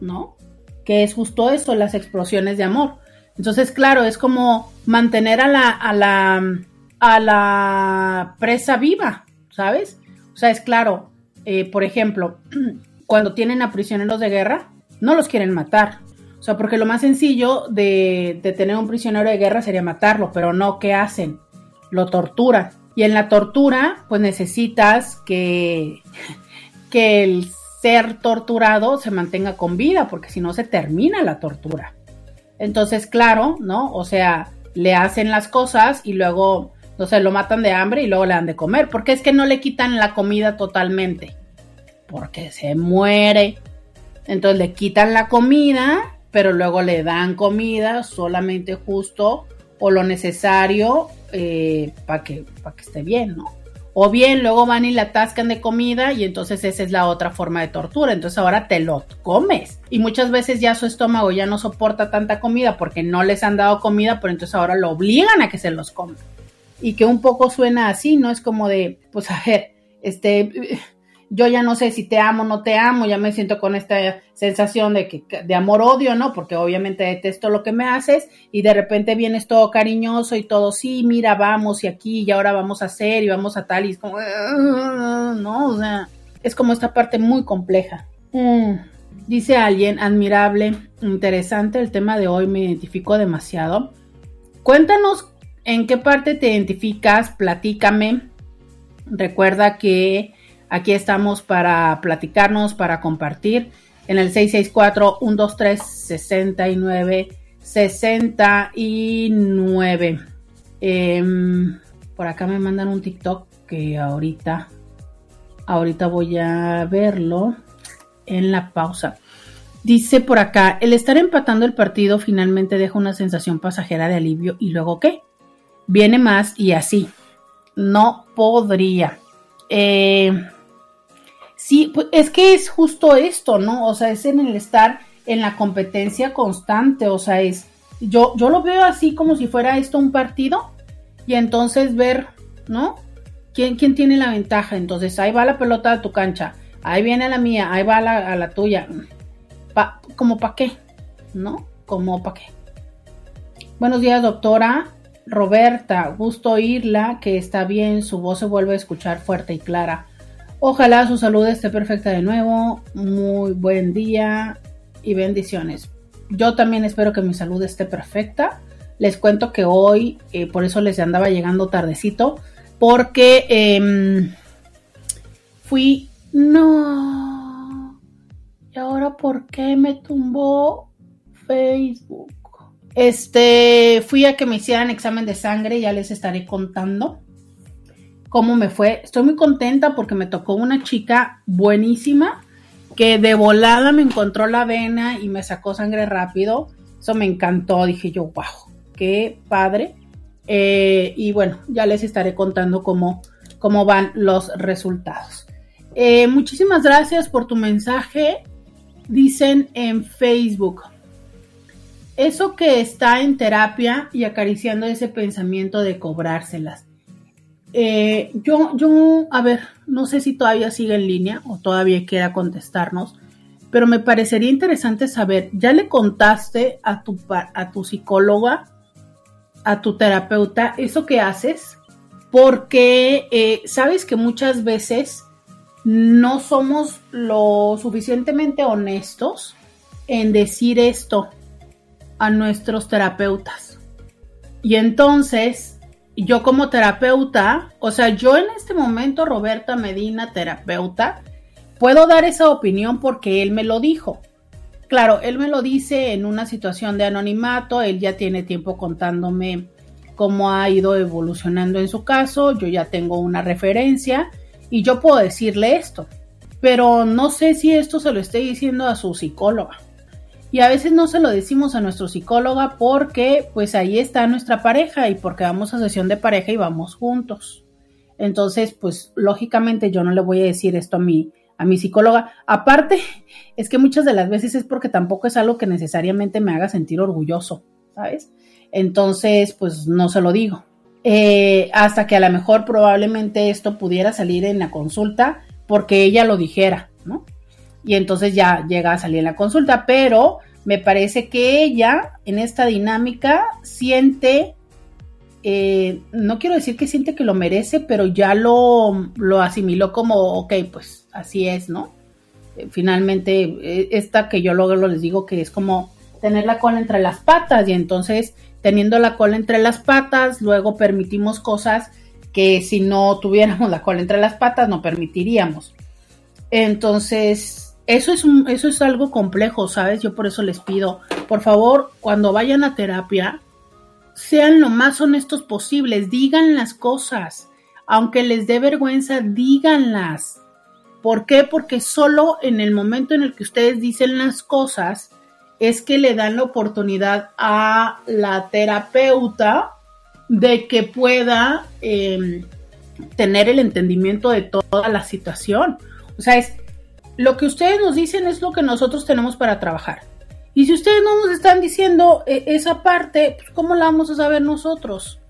¿no? Que es justo eso, las explosiones de amor. Entonces, claro, es como mantener a la, a la, a la presa viva, ¿sabes? O sea, es claro, eh, por ejemplo, cuando tienen a prisioneros de guerra, no los quieren matar. O sea, porque lo más sencillo de, tener un prisionero de guerra sería matarlo, pero no, ¿qué hacen? Lo torturan. Y en la tortura, pues necesitas que, que el ser torturado se mantenga con vida, porque si no se termina la tortura. Entonces, claro, ¿no? O sea, le hacen las cosas y luego, no sé, lo matan de hambre y luego le dan de comer, porque es que no le quitan la comida totalmente porque se muere. Entonces le quitan la comida, pero luego le dan comida solamente justo o lo necesario eh, para que, que esté bien, ¿no? O bien luego van y la atascan de comida y entonces esa es la otra forma de tortura. Entonces ahora te lo comes. Y muchas veces ya su estómago ya no soporta tanta comida porque no les han dado comida, pero entonces ahora lo obligan a que se los coman. Y que un poco suena así, ¿no? Es como de, pues a ver, este, yo ya no sé si te amo o no te amo, ya me siento con esta sensación de que de amor odio, ¿no? Porque obviamente detesto lo que me haces y de repente vienes todo cariñoso y todo, sí, mira, vamos y aquí y ahora vamos a hacer y vamos a tal y es como, ah", no, o sea, es como esta parte muy compleja. Mm. Dice alguien, admirable, interesante, el tema de hoy me identificó demasiado. Cuéntanos en qué parte te identificas, platícame. Recuerda que aquí estamos para platicarnos, para compartir en el 664-123-6969. Em, por acá me mandan un TikTok que ahorita, ahorita voy a verlo en la pausa. Dice por acá, el estar empatando el partido finalmente deja una sensación pasajera de alivio y luego qué? Viene más y así. No podría. Eh, sí, pues es que es justo esto, ¿no? O sea, es en el estar en la competencia constante, o sea, es, yo, yo lo veo así como si fuera esto un partido y entonces ver, ¿no? ¿Quién, quién tiene la ventaja? Entonces ahí va la pelota de tu cancha ahí viene la mía, ahí va la, a la tuya. Pa, ¿Como para qué? ¿No? ¿Como para qué? Buenos días, doctora. Roberta, gusto oírla, que está bien, su voz se vuelve a escuchar fuerte y clara. Ojalá su salud esté perfecta de nuevo. Muy buen día y bendiciones. Yo también espero que mi salud esté perfecta. Les cuento que hoy, eh, por eso les andaba llegando tardecito, porque eh, fui no. ¿Y ahora por qué me tumbó Facebook? Este, fui a que me hicieran examen de sangre, ya les estaré contando cómo me fue. Estoy muy contenta porque me tocó una chica buenísima que de volada me encontró la vena y me sacó sangre rápido. Eso me encantó, dije yo, wow, qué padre. Eh, y bueno, ya les estaré contando cómo, cómo van los resultados. Eh, muchísimas gracias por tu mensaje. Dicen en Facebook. Eso que está en terapia y acariciando ese pensamiento de cobrárselas. Eh, yo, yo, a ver, no sé si todavía sigue en línea o todavía quiera contestarnos, pero me parecería interesante saber, ¿ya le contaste a tu, a tu psicóloga, a tu terapeuta, eso que haces? Porque eh, sabes que muchas veces no somos lo suficientemente honestos en decir esto a nuestros terapeutas. Y entonces, yo como terapeuta, o sea, yo en este momento, Roberta Medina, terapeuta, puedo dar esa opinión porque él me lo dijo. Claro, él me lo dice en una situación de anonimato, él ya tiene tiempo contándome cómo ha ido evolucionando en su caso, yo ya tengo una referencia y yo puedo decirle esto, pero no sé si esto se lo esté diciendo a su psicóloga. Y a veces no se lo decimos a nuestro psicóloga porque pues ahí está nuestra pareja y porque vamos a sesión de pareja y vamos juntos. Entonces, pues lógicamente yo no le voy a decir esto a mi, a mi psicóloga. Aparte, es que muchas de las veces es porque tampoco es algo que necesariamente me haga sentir orgulloso, ¿sabes? Entonces, pues no se lo digo. Eh, hasta que a lo mejor probablemente esto pudiera salir en la consulta porque ella lo dijera, ¿no? Y entonces ya llega a salir en la consulta, pero me parece que ella en esta dinámica siente, eh, no quiero decir que siente que lo merece, pero ya lo, lo asimiló como, ok, pues así es, ¿no? Eh, finalmente, esta que yo luego les digo que es como tener la cola entre las patas y entonces teniendo la cola entre las patas, luego permitimos cosas que si no tuviéramos la cola entre las patas no permitiríamos. Entonces, eso es, eso es algo complejo, ¿sabes? Yo por eso les pido, por favor, cuando vayan a terapia, sean lo más honestos posibles, digan las cosas, aunque les dé vergüenza, díganlas. ¿Por qué? Porque solo en el momento en el que ustedes dicen las cosas, es que le dan la oportunidad a la terapeuta de que pueda em, tener el entendimiento de toda la situación. O sea, es lo que ustedes nos dicen es lo que nosotros tenemos para trabajar. Y si ustedes no nos están diciendo eh, esa parte, pues, ¿cómo la vamos a saber nosotros?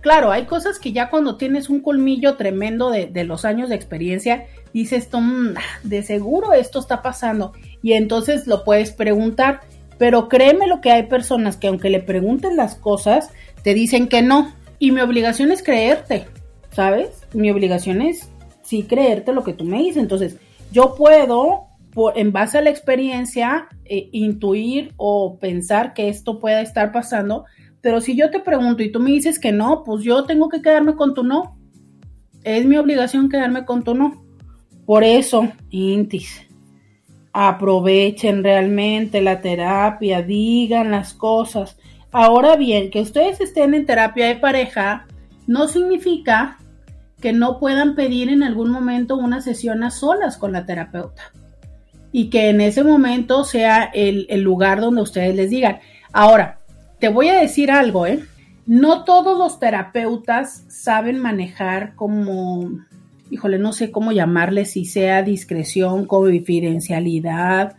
Claro, hay cosas que ya cuando tienes un colmillo tremendo de, los años de experiencia, dices, mm, de seguro esto está pasando. Y entonces lo puedes preguntar. Pero créeme lo que hay personas que aunque le pregunten las cosas, te dicen que no. Y mi obligación es creerte, ¿sabes? Mi obligación es sí creerte lo que tú me dices. Entonces, yo puedo, en base a la experiencia, eh, intuir o pensar que esto pueda estar pasando, pero si yo te pregunto y tú me dices que no, pues yo tengo que quedarme con tu no. Es mi obligación quedarme con tu no. Por eso, Intis, aprovechen realmente la terapia, digan las cosas. Ahora bien, que ustedes estén en terapia de pareja no significa que no puedan pedir en algún momento una sesión a solas con la terapeuta y que en ese momento sea el, el lugar donde ustedes les digan. Ahora, te voy a decir algo, ¿eh? No todos los terapeutas saben manejar como, híjole, no sé cómo llamarle, si sea discreción, confidencialidad.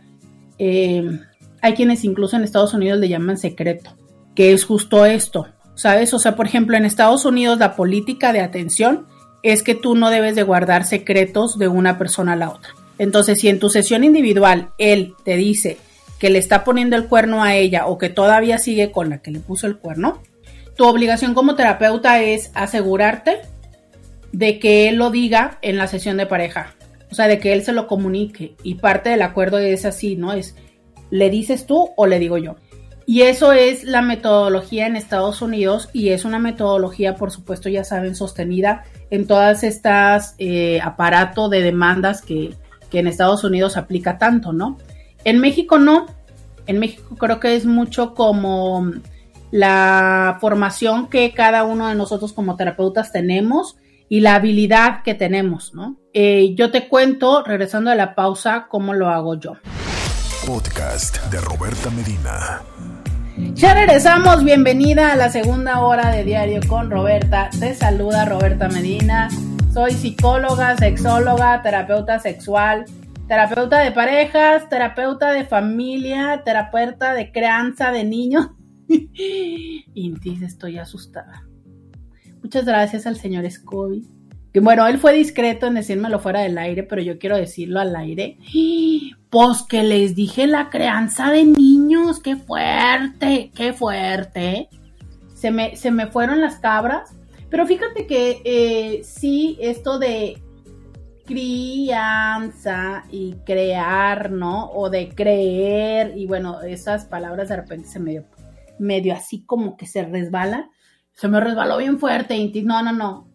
Eh, hay quienes incluso en Estados Unidos le llaman secreto, que es justo esto, ¿sabes? O sea, por ejemplo, en Estados Unidos la política de atención es que tú no debes de guardar secretos de una persona a la otra. Entonces, si en tu sesión individual él te dice, que le está poniendo el cuerno a ella o que todavía sigue con la que le puso el cuerno, tu obligación como terapeuta es asegurarte de que él lo diga en la sesión de pareja. O sea, de que él se lo comunique. Y parte del acuerdo es así, ¿no? Es, ¿le dices tú o le digo yo? Y eso es la metodología en Estados Unidos y es una metodología, por supuesto, ya saben, sostenida en todas estas eh, aparatos de demandas que, que en Estados Unidos aplica tanto, ¿no? En México no. En México creo que es mucho como la formación que cada uno de nosotros como terapeutas tenemos y la habilidad que tenemos, ¿no? Eh, yo te cuento, regresando a la pausa, cómo lo hago yo. Podcast de Roberta Medina. Ya regresamos, bienvenida a la segunda hora de Diario con Roberta. Te saluda Roberta Medina. Soy psicóloga, sexóloga, terapeuta sexual terapeuta de parejas, terapeuta de familia, terapeuta de crianza de niños. Intis, estoy asustada. Muchas gracias al señor Scobie. Que bueno, él fue discreto en decírmelo fuera del aire, pero yo quiero decirlo al aire. Pues que les dije la crianza de niños, qué fuerte, qué fuerte. Se me, se me fueron las cabras. Pero fíjate que eh, sí, esto de crianza y crear, ¿no? O de creer, y bueno, esas palabras de repente se medio, medio así como que se resbalan. Se me resbaló bien fuerte, Inti. No, no, no.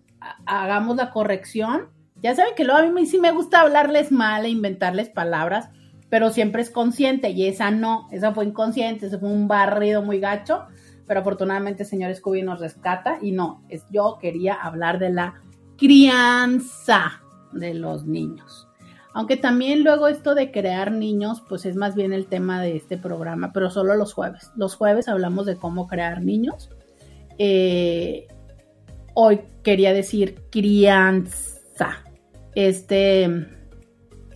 Hagamos la corrección. Ya saben que luego a mí sí me gusta hablarles mal e inventarles palabras, pero siempre es consciente y esa no, esa fue inconsciente, ese fue un barrido muy gacho, pero afortunadamente el señor Scooby nos rescata y no, es yo quería hablar de la crianza, de los niños. Aunque también luego esto de crear niños, pues es más bien el tema de este programa, pero solo los jueves. Los jueves hablamos de cómo crear niños. Eh, hoy quería decir crianza. Este,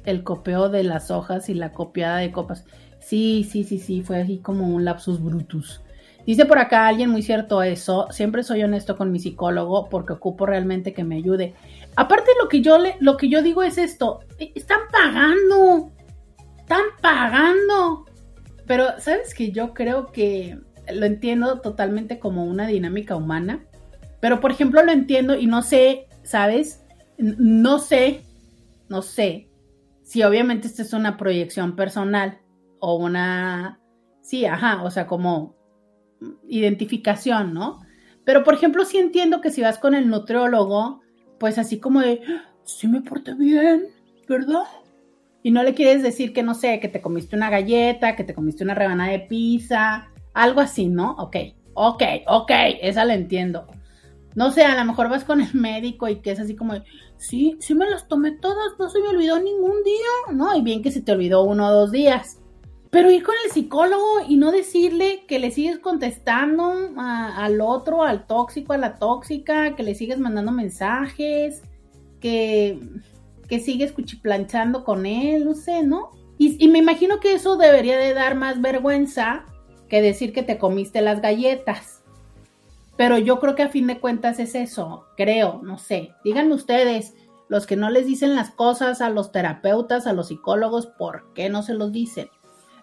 el copeo de las hojas y la copiada de copas. Sí, sí, sí, sí, fue así como un lapsus brutus. Dice por acá alguien muy cierto eso. Siempre soy honesto con mi psicólogo porque ocupo realmente que me ayude. Aparte lo que yo le, lo que yo digo es esto, e, están pagando, están pagando. Pero sabes que yo creo que lo entiendo totalmente como una dinámica humana. Pero por ejemplo lo entiendo y no sé, ¿sabes? No sé, no sé si obviamente esta es una proyección personal o una, sí, ajá, o sea, como identificación, ¿no? Pero por ejemplo sí entiendo que si vas con el nutriólogo, pues así como de, sí me porté bien, ¿verdad? Y no le quieres decir que no sé, que te comiste una galleta, que te comiste una rebanada de pizza, algo así, ¿no? Ok, ok, ok, esa la entiendo. No sé, a lo mejor vas con el médico y que es así como, sí, sí me las tomé todas, no se me olvidó ningún día, ¿no? Y bien que se te olvidó uno o dos días. Pero ir con el psicólogo y no decirle que le sigues contestando al otro, al tóxico, a la tóxica, que le sigues mandando mensajes, que, que sigues cuchiplanchando con él, no sé, ¿no? Y, y me imagino que eso debería de dar más vergüenza que decir que te comiste las galletas. Pero yo creo que a fin de cuentas es eso, creo, no sé. Díganme ustedes, los que no les dicen las cosas a los terapeutas, a los psicólogos, ¿por qué no se los dicen?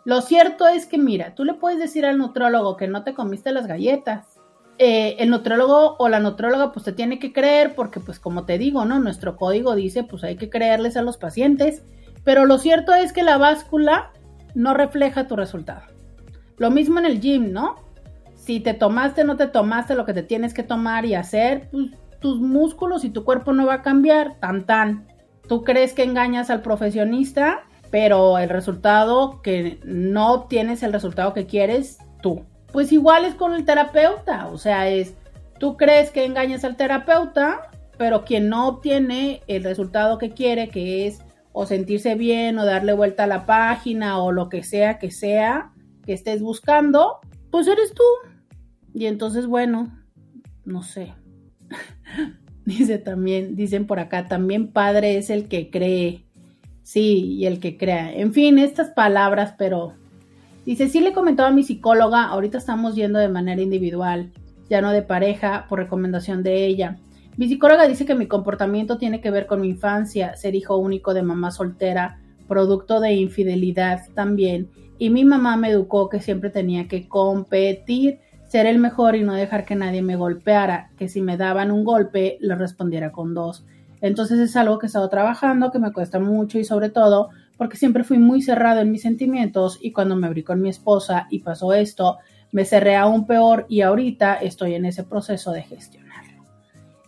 Lo cierto es que, mira, tú le puedes decir al nutrólogo que no te comiste las galletas. Eh, el nutrólogo o la nutróloga pues te tiene que creer porque pues como te digo, ¿no? Nuestro código dice pues hay que creerles a los pacientes, pero lo cierto es que la báscula no refleja tu resultado. Lo mismo en el gym, ¿no? Si te tomaste, no te tomaste lo que te tienes que tomar y hacer, pues tus músculos y tu cuerpo no va a cambiar, tan tan. Tú crees que engañas al profesionista, pero el resultado que no tienes el resultado que quieres, tú. Pues igual es con el terapeuta, o sea, es, tú crees que engañas al terapeuta, pero quien no obtiene el resultado que quiere, que es o sentirse bien o darle vuelta a la página o lo que sea que sea que estés buscando, pues eres tú. Y entonces, bueno, no sé. Dice también, dicen por acá, también padre es el que cree. Sí, y el que crea. En fin, estas palabras, pero Dice, sí le comentó a mi psicóloga, ahorita estamos yendo de manera individual, ya no de pareja, por recomendación de ella. Mi psicóloga dice que mi comportamiento tiene que ver con mi infancia, ser hijo único de mamá soltera, producto de infidelidad también, y mi mamá me educó que siempre tenía que competir, ser el mejor y no dejar que nadie me golpeara, que si me daban un golpe le respondiera con dos. Entonces es algo que he estado trabajando, que me cuesta mucho y sobre todo porque siempre fui muy cerrado en mis sentimientos y cuando me abrí con mi esposa y pasó esto, me cerré aún peor y ahorita estoy en ese proceso de gestionarlo.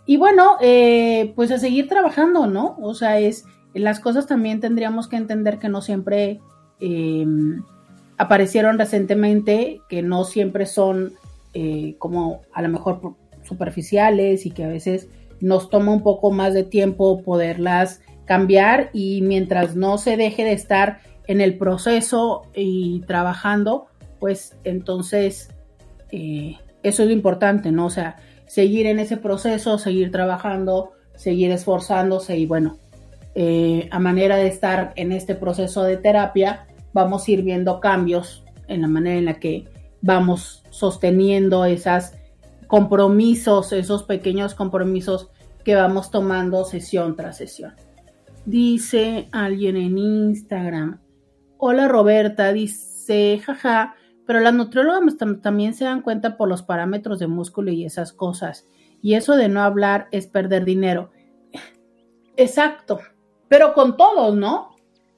Y bueno, eh, pues a seguir trabajando, ¿no? O sea, es, las cosas también tendríamos que entender que no siempre em, aparecieron recientemente, que no siempre son eh, como a lo mejor superficiales y que a veces nos toma un poco más de tiempo poderlas cambiar y mientras no se deje de estar en el proceso y trabajando, pues entonces eh, eso es lo importante, ¿no? O sea, seguir en ese proceso, seguir trabajando, seguir esforzándose y bueno, eh, a manera de estar en este proceso de terapia, vamos a ir viendo cambios en la manera en la que vamos sosteniendo esos compromisos, esos pequeños compromisos que vamos tomando sesión tras sesión. Dice alguien en Instagram. Hola Roberta, dice, jaja, pero las nutriólogas también se dan cuenta por los parámetros de músculo y esas cosas. Y eso de no hablar es perder dinero. Exacto, pero con todos, ¿no?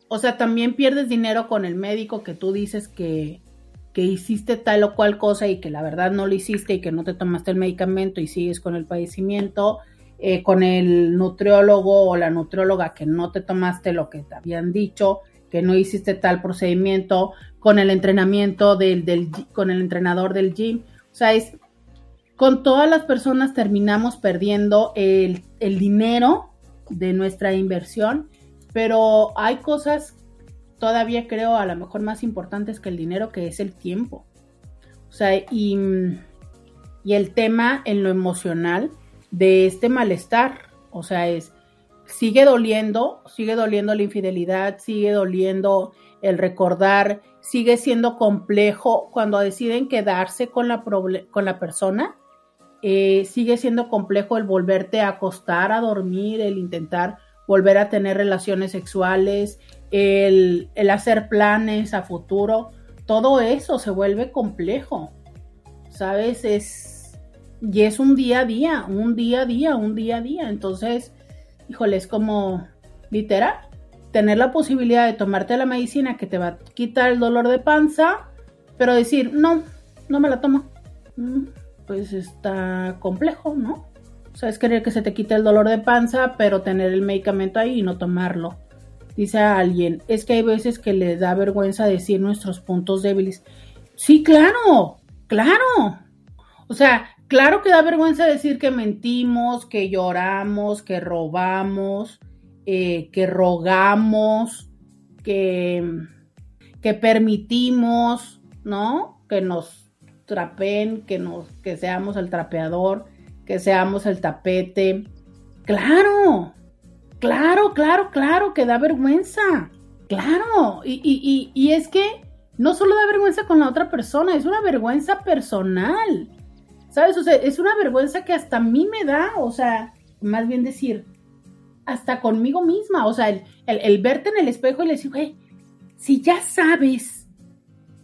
O sea, también pierdes dinero con el médico que tú dices que, que hiciste tal o cual cosa y que la verdad no lo hiciste y que no te tomaste el medicamento y sigues con el padecimiento eh, con el nutriólogo o la nutrióloga que no te tomaste lo que te habían dicho, que no hiciste tal procedimiento, con el entrenamiento del, del con el entrenador del gym. O sea, es con todas las personas terminamos perdiendo el, el dinero de nuestra inversión, pero hay cosas todavía creo a lo mejor más importantes que el dinero, que es el tiempo. O sea, y, y el tema en lo emocional, de este malestar. O sea, es, sigue doliendo, sigue doliendo la infidelidad, sigue doliendo el recordar, sigue siendo complejo cuando deciden quedarse con la, con la persona. Eh, sigue siendo complejo el volverte a acostar, a dormir, el intentar volver a tener relaciones sexuales, el, hacer planes a futuro. Todo eso se vuelve complejo. ¿Sabes? Es, y es un día a día, un día a día, un día a día. Entonces, híjole, es como literal, tener la posibilidad de tomarte la medicina que te va a quitar el dolor de panza, pero decir, no, no me la tomo. Mm, pues está complejo, ¿no? O sea, es querer que se te quite el dolor de panza, pero tener el medicamento ahí y no tomarlo. Dice alguien, es que hay veces que le da vergüenza decir nuestros puntos débiles. Sí, claro, claro. O sea, Claro que da vergüenza decir que mentimos, que lloramos, que robamos, eh, que rogamos, que, que permitimos, ¿no? Que nos trapen, que, nos, que seamos el trapeador, que seamos el tapete. Claro, claro, claro, claro, que da vergüenza. Claro, y, y, y es que no solo da vergüenza con la otra persona, es una vergüenza personal. ¿sabes? O sea, es una vergüenza que hasta a mí me da, o sea, más bien decir, hasta conmigo misma, o sea, el, verte en el espejo y decir, güey, si ya sabes,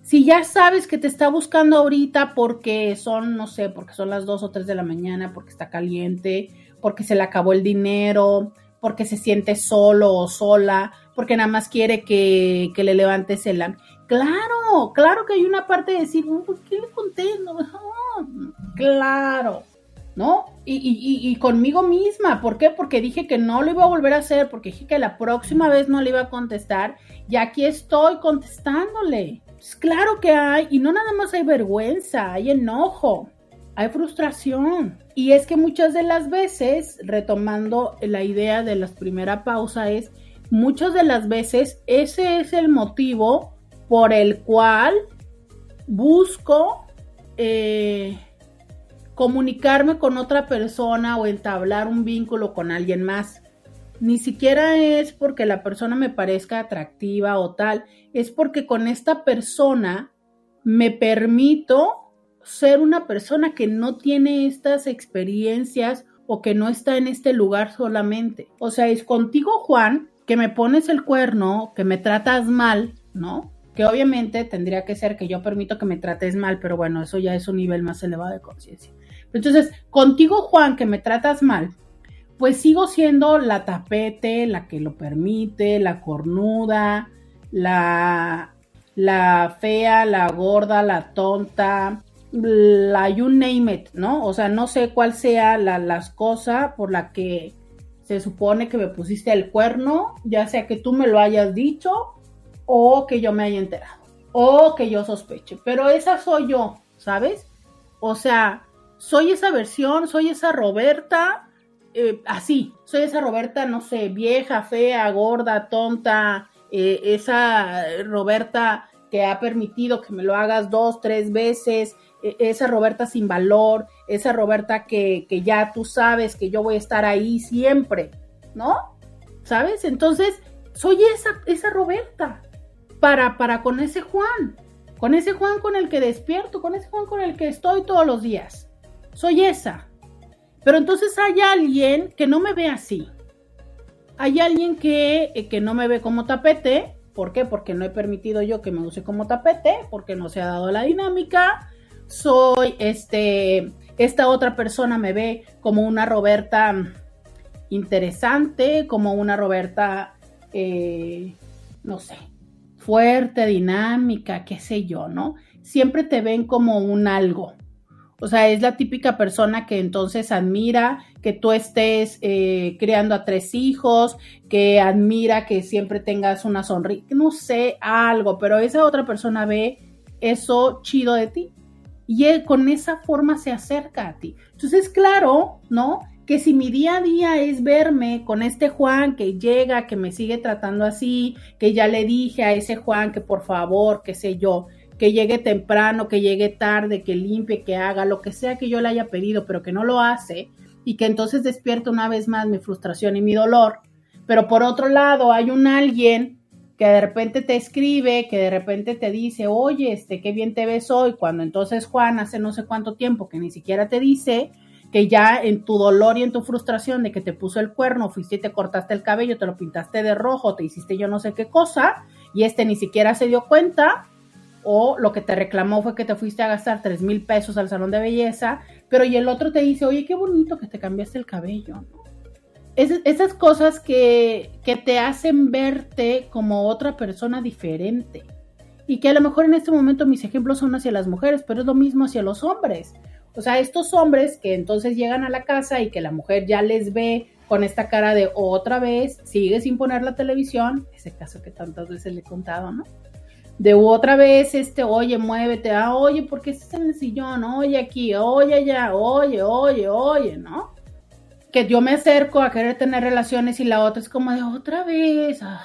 si ya sabes que te está buscando ahorita porque son, no sé, porque son las dos o tres de la mañana, porque está caliente, porque se le acabó el dinero, porque se siente solo o sola, porque nada más quiere que, que le levantes el... Claro, claro que hay una parte de decir, ¿por qué le conté? No, claro, ¿no? Y, y, y, conmigo misma, ¿por qué? Porque dije que no lo iba a volver a hacer, porque dije que la próxima vez no le iba a contestar, y aquí estoy contestándole. Pues claro que hay, y no nada más hay vergüenza, hay enojo, hay frustración. Y es que muchas de las veces, retomando la idea de la primera pausa, es muchas de las veces ese es el motivo por el cual busco eh, comunicarme con otra persona o entablar un vínculo con alguien más. Ni siquiera es porque la persona me parezca atractiva o tal, es porque con esta persona me permito ser una persona que no tiene estas experiencias o que no está en este lugar solamente. O sea, es contigo, Juan, que me pones el cuerno, que me tratas mal, ¿no? Que obviamente tendría que ser que yo permito que me trates mal, pero bueno, eso ya es un nivel más elevado de conciencia. Entonces, contigo, Juan, que me tratas mal, pues sigo siendo la tapete, la que lo permite, la cornuda, la, la fea, la gorda, la tonta, la you name it, ¿no? O sea, no sé cuál sea la las cosa por la que se supone que me pusiste el cuerno, ya sea que tú me lo hayas dicho o que yo me haya enterado o que yo sospeche, pero esa soy yo, ¿sabes? O sea, soy esa versión, soy esa Roberta, eh, así, soy esa Roberta, no sé, vieja, fea, gorda, tonta, eh, esa Roberta que ha permitido que me lo hagas dos, tres veces, esa Roberta sin valor, esa Roberta que, que, ya tú sabes que yo voy a estar ahí siempre, ¿no? ¿Sabes? Entonces, soy esa, esa Roberta para, para con ese Juan, con ese Juan con el que despierto, con ese Juan con el que estoy todos los días. Soy esa. Pero entonces hay alguien que no me ve así. Hay alguien que, eh, que no me ve como tapete. ¿Por qué? Porque no he permitido yo que me use como tapete, porque no se ha dado la dinámica soy este, esta otra persona me ve como una Roberta interesante, como una Roberta, eh, no sé, fuerte, dinámica, qué sé yo, ¿no? Siempre te ven como un algo. O sea, es la típica persona que entonces admira que tú estés eh, criando a tres hijos, que admira que siempre tengas una sonrisa, no sé, algo, pero esa otra persona ve eso chido de ti y con esa forma se acerca a ti. Entonces, claro, ¿no? Que si mi día a día es verme con este Juan que llega, que me sigue tratando así, que ya le dije a ese Juan que por favor, qué sé yo, que llegue temprano, que llegue tarde, que limpie, que haga lo que sea que yo le haya pedido, pero que no lo hace, y que entonces despierta una vez más mi frustración y mi dolor. Pero por otro lado, hay un alguien que de repente te escribe, que de repente te dice, oye, este, qué bien te ves hoy, cuando entonces Juan hace no sé cuánto tiempo que ni siquiera te dice que ya en tu dolor y en tu frustración de que te puso el cuerno, fuiste y te cortaste el cabello, te lo pintaste de rojo, te hiciste yo no sé qué cosa, y este ni siquiera se dio cuenta, o lo que te reclamó fue que te fuiste a gastar tres mil pesos al salón de belleza, pero y el otro te dice, oye, qué bonito que te cambiaste el cabello, ¿no? Esas cosas que, que te hacen verte como otra persona diferente. Y que a lo mejor en este momento mis ejemplos son hacia las mujeres, pero es lo mismo hacia los hombres. O sea, estos hombres que entonces llegan a la casa y que la mujer ya les ve con esta cara de otra vez, sigue sin poner la televisión, ese caso que tantas veces le he contado, ¿no? De otra vez, este, oye, muévete, ah, oye, ¿por qué estás en el sillón? Oye, aquí, oye, allá, oye, oye, oye, ¿no? Que yo me acerco a querer tener relaciones y la otra es como de otra vez. Ah.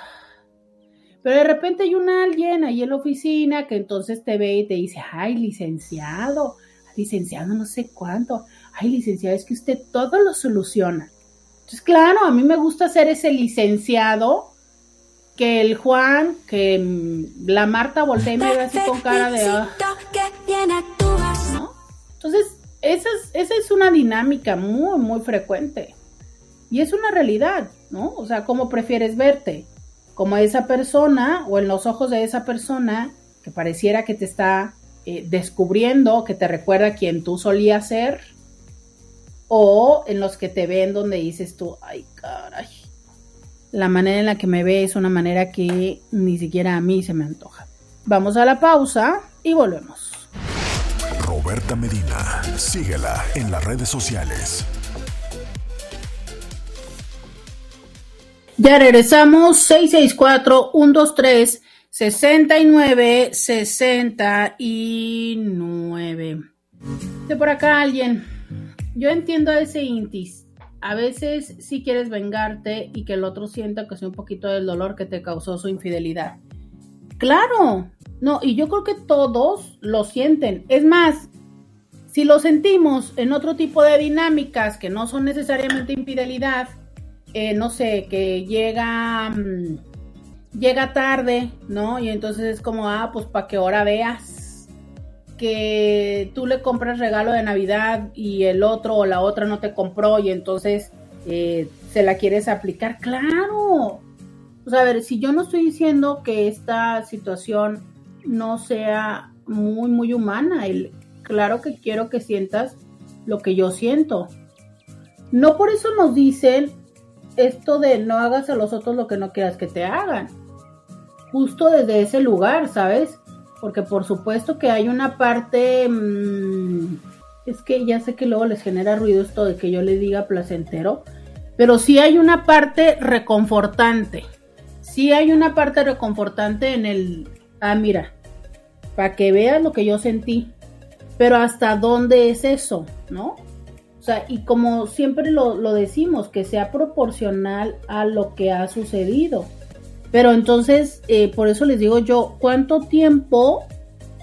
Pero de repente hay un alguien ahí en la oficina que entonces te ve y te dice, ay, licenciado, licenciado no sé cuánto, ay, licenciado, es que usted todo lo soluciona. Entonces, claro, a mí me gusta ser ese licenciado que el Juan, que la Marta voltea y me ve así con cara de... Ah". ¿No? Entonces, esa es, una dinámica muy, muy frecuente. Y es una realidad, ¿no? O sea, ¿cómo prefieres verte? Como esa persona o en los ojos de esa persona que pareciera que te está eh, descubriendo, que te recuerda quién tú solías ser, o en los que te ven donde dices tú, ay, caray, la manera en la que me ve es una manera que ni siquiera a mí se me antoja. Vamos a la pausa y volvemos. Roberta Medina, síguela en las redes sociales. Ya regresamos, 664-123. 69 69. De por acá alguien. Yo entiendo a ese intis. A veces si quieres vengarte y que el otro sienta que sea un poquito del dolor que te causó su infidelidad. Claro. No, y yo creo que todos lo sienten. Es más, si lo sentimos en otro tipo de dinámicas que no son necesariamente infidelidad, eh, no sé, que llega... Mm, llega tarde, ¿no? Y entonces es como, ah, pues para que ahora veas que tú le compras regalo de Navidad y el otro o la otra no te compró y entonces eh, se la quieres aplicar. Claro. Sea, a ver, si yo no estoy diciendo que esta situación no sea muy, muy humana, el, claro que quiero que sientas lo que yo siento. No por eso nos dicen esto de no hagas a los otros lo que no quieras que te hagan justo desde ese lugar, ¿sabes? Porque por supuesto que hay una parte... Mm, es que ya sé que luego les genera ruido esto de que yo le diga placentero, pero sí hay una parte reconfortante. Sí hay una parte reconfortante en el... Ah, mira, para que veas lo que yo sentí. Pero hasta dónde es eso, ¿no? O sea, y como siempre lo, lo decimos, que sea proporcional a lo que ha sucedido. Pero entonces, eh, por eso les digo yo, ¿cuánto tiempo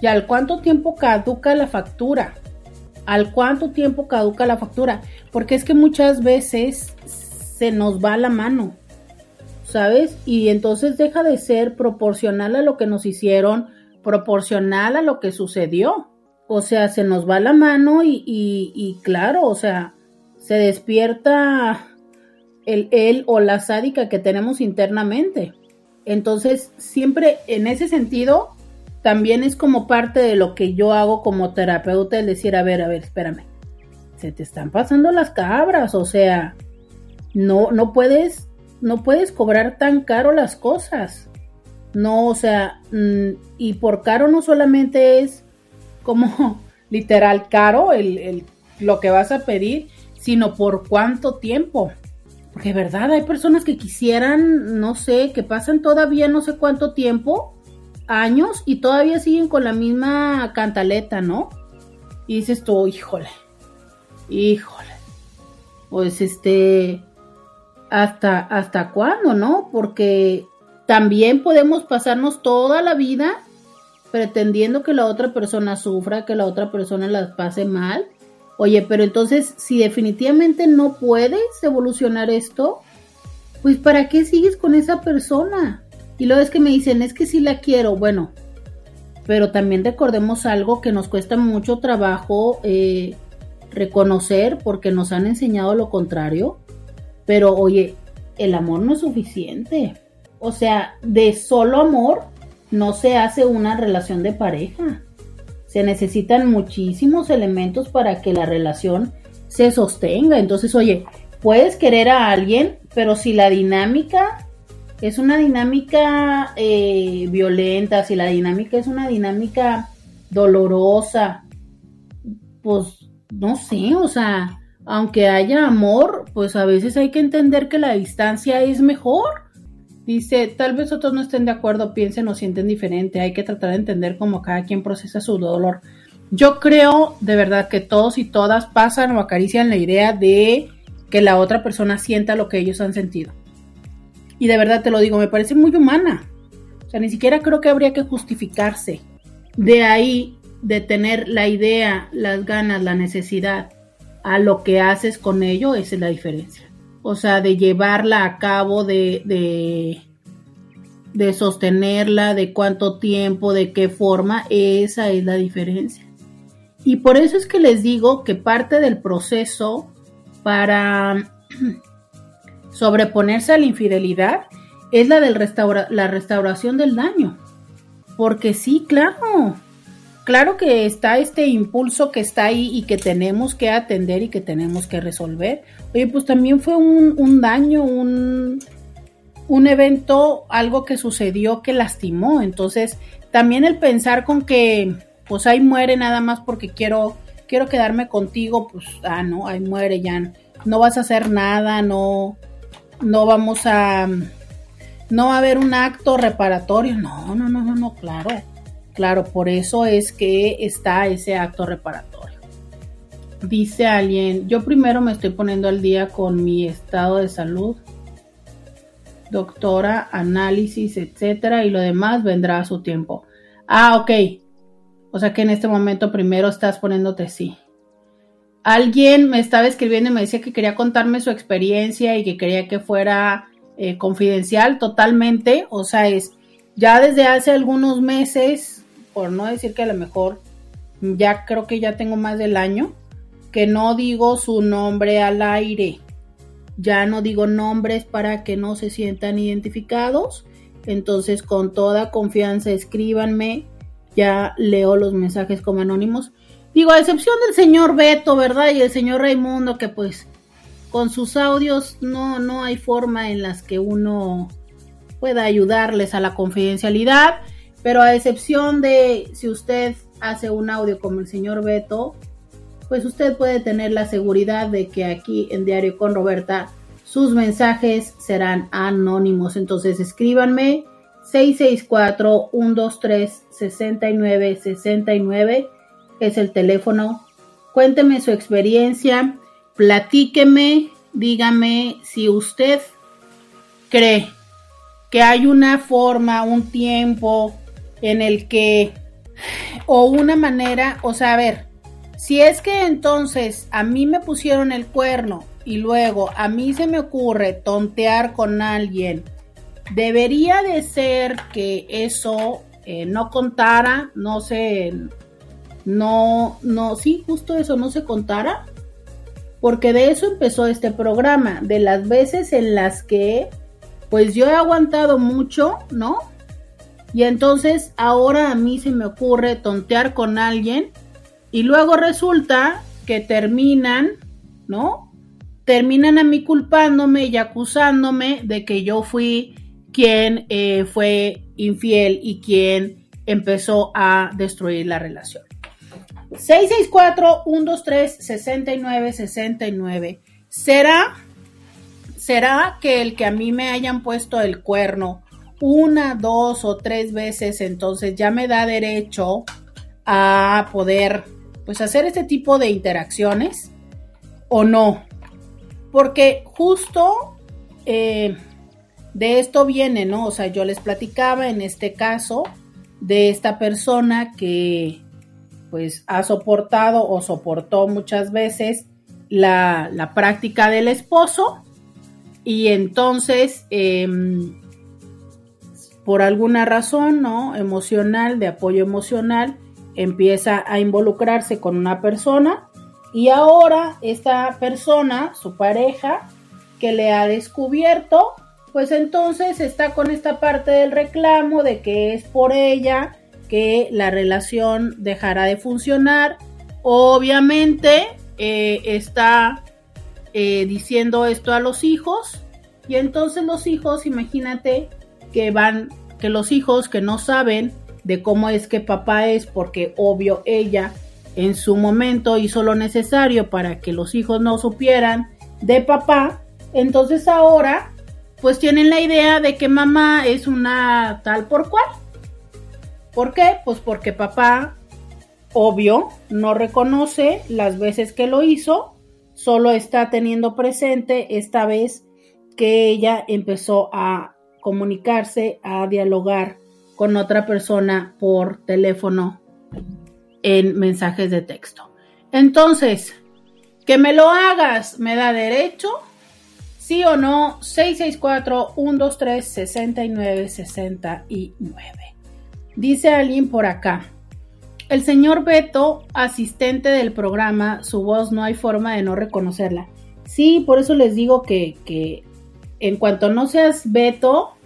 y al cuánto tiempo caduca la factura? ¿Al cuánto tiempo caduca la factura? Porque es que muchas veces se nos va la mano, ¿sabes? Y entonces deja de ser proporcional a lo que nos hicieron, proporcional a lo que sucedió. O sea, se nos va la mano y, y, claro, o sea, se despierta el él o la sádica que tenemos internamente. Entonces, siempre en ese sentido, también es como parte de lo que yo hago como terapeuta, el decir, a ver, a ver, espérame, se te están pasando las cabras, o sea, no, no puedes, no puedes cobrar tan caro las cosas. No, o sea, mm, y por caro no solamente es como literal caro el, lo que vas a pedir, sino por cuánto tiempo. Porque verdad, hay personas que quisieran, no sé, que pasan todavía no sé cuánto tiempo, años, y todavía siguen con la misma cantaleta, ¿no? Y dices tú, híjole, híjole. Pues este, hasta, hasta cuándo, ¿no? Porque también podemos pasarnos toda la vida pretendiendo que la otra persona sufra, que la otra persona la pase mal Oye, pero entonces, si definitivamente no puedes evolucionar esto, pues ¿para qué sigues con esa persona? Y luego es que me dicen, es que sí la quiero, bueno, pero también recordemos algo que nos cuesta mucho trabajo eh, reconocer porque nos han enseñado lo contrario, pero oye, el amor no es suficiente. O sea, de solo amor no se hace una relación de pareja se necesitan muchísimos elementos para que la relación se sostenga. Entonces, oye, puedes querer a alguien, pero si la dinámica es una dinámica eh, violenta, si la dinámica es una dinámica dolorosa, pues no sé, o sea, aunque haya amor, pues a veces hay que entender que la distancia es mejor. Dice, tal vez otros no estén de acuerdo, piensen o sienten diferente, hay que tratar de entender cómo cada quien procesa su dolor. Yo creo de verdad que todos y todas pasan o acarician la idea de que la otra persona sienta lo que ellos han sentido. Y de verdad te lo digo, me parece muy humana. O sea, ni siquiera creo que habría que justificarse. De ahí, de tener la idea, las ganas, la necesidad, a lo que haces con ello, esa es la diferencia o sea, de llevarla a cabo, de, de, de sostenerla, de cuánto tiempo, de qué forma, esa es la diferencia. Y por eso es que les digo que parte del proceso para sobreponerse a la infidelidad es la, del la restauración del daño. Porque sí, claro, claro que está este impulso que está ahí y que tenemos que atender y que tenemos que resolver. Oye, pues también fue un, un daño, un, un evento, algo que sucedió que lastimó. Entonces, también el pensar con que, pues ahí muere nada más porque quiero, quiero quedarme contigo, pues, ah, no, ahí muere, ya no vas a hacer nada, no, no vamos a, no va a haber un acto reparatorio. No, no, no, no, no, claro. Claro, por eso es que está ese acto reparatorio. Dice alguien, yo primero me estoy poniendo al día con mi estado de salud, doctora, análisis, etcétera, y lo demás vendrá a su tiempo. Ah, ok. O sea que en este momento primero estás poniéndote sí. Alguien me estaba escribiendo y me decía que quería contarme su experiencia y que quería que fuera eh, confidencial totalmente, o sea, es ya desde hace algunos meses, por no decir que a lo mejor ya creo que ya tengo más del año, que no digo su nombre al aire. Ya no digo nombres para que no se sientan identificados. Entonces, con toda confianza, escríbanme. Ya leo los mensajes como anónimos. Digo, a excepción del señor Beto, ¿verdad? Y el señor Raimundo, que pues con sus audios no, no hay forma en las que uno pueda ayudarles a la confidencialidad, pero a excepción de si usted hace un audio como el señor Beto, pues usted puede tener la seguridad de que aquí en Diario con Roberta sus mensajes serán anónimos. Entonces escríbanme 664-123-6969 es el teléfono. Cuénteme su experiencia platíqueme, dígame si usted cree que hay una forma, un tiempo en el que, o una manera, o sea, a ver, si es que entonces a mí me pusieron el cuerno y luego a mí se me ocurre tontear con alguien, debería de ser que eso eh, no contara, no sé, no, no, sí, justo eso no se contara porque de eso empezó este programa, de las veces en las que pues yo he aguantado mucho, ¿no? Y entonces ahora a mí se me ocurre tontear con alguien y luego resulta que terminan, ¿no? Terminan a mí culpándome y acusándome de que yo fui quien eh, fue infiel y quien empezó a destruir la relación. 664-123-6969. ¿Será, ¿Será que el que a mí me hayan puesto el cuerno una, dos o tres veces, entonces ya me da derecho a poder pues hacer este tipo de interacciones o no? Porque justo eh, de esto viene, ¿no? O sea, yo les platicaba en este caso de esta persona que pues ha soportado o soportó muchas veces la, práctica del esposo y entonces em, por alguna razón no emocional de apoyo emocional empieza a involucrarse con una persona y ahora esta persona su pareja que le ha descubierto pues entonces está con esta parte del reclamo de que es por ella que la relación dejará de funcionar. Obviamente eh, está eh, diciendo esto a los hijos y entonces los hijos, imagínate que van, que los hijos que no saben de cómo es que papá es, porque obvio ella en su momento hizo lo necesario para que los hijos no supieran de papá, entonces ahora pues tienen la idea de que mamá es una tal por cual. ¿Por qué? Pues porque papá, obvio, no reconoce las veces que lo hizo, solo está teniendo presente esta vez que ella empezó a comunicarse, a dialogar con otra persona por teléfono en mensajes de texto. Entonces, que me lo hagas, ¿me da derecho? ¿Sí o no? 664-123-6969. Dice alguien por acá. El señor Beto, asistente del programa, su voz no hay forma de no reconocerla. Sí, por eso les digo que, que en cuanto no seas Beto,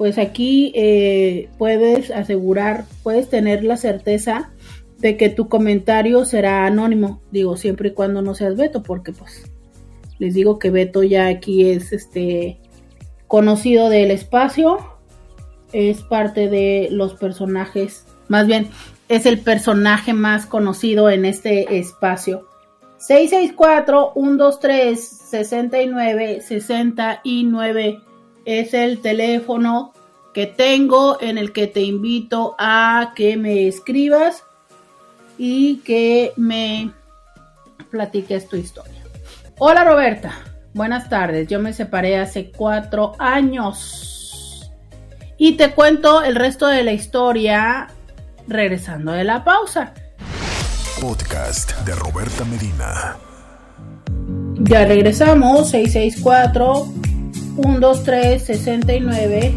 pues aquí eh, puedes asegurar, puedes tener la certeza de que tu comentario será anónimo, digo, siempre y cuando no seas Beto, porque pues les digo que Beto ya aquí es este conocido del espacio, es parte de los personajes, más bien es el personaje más conocido en este espacio. 664-123-69-69 es el teléfono que tengo en el que te invito a que me escribas y que me platiques tu historia. Hola Roberta, buenas tardes. Yo me separé hace cuatro años y te cuento el resto de la historia regresando de la pausa. Podcast de Roberta Medina. Ya regresamos, 664 123 69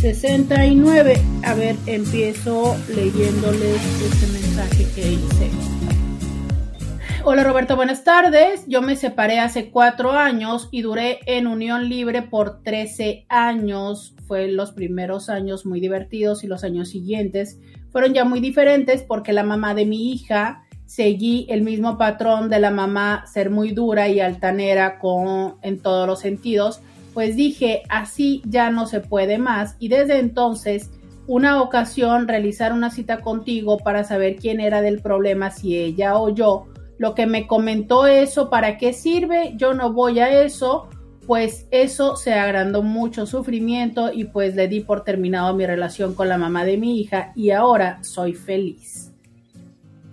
69. A ver, empiezo leyéndoles este mensaje que hice. Hola Roberto, buenas tardes. Yo me separé hace cuatro años y duré en unión libre por 13 años. Fue los primeros años muy divertidos y los años siguientes fueron ya muy diferentes porque la mamá de mi hija seguí el mismo patrón de la mamá ser muy dura y altanera con, en todos los sentidos, pues dije, así ya no se puede más y desde entonces una ocasión realizar una cita contigo para saber quién era del problema, si ella o yo. Lo que me comentó eso, ¿para qué sirve? Yo no voy a eso, pues eso se agrandó mucho sufrimiento y pues le di por terminado mi relación con la mamá de mi hija y ahora soy feliz.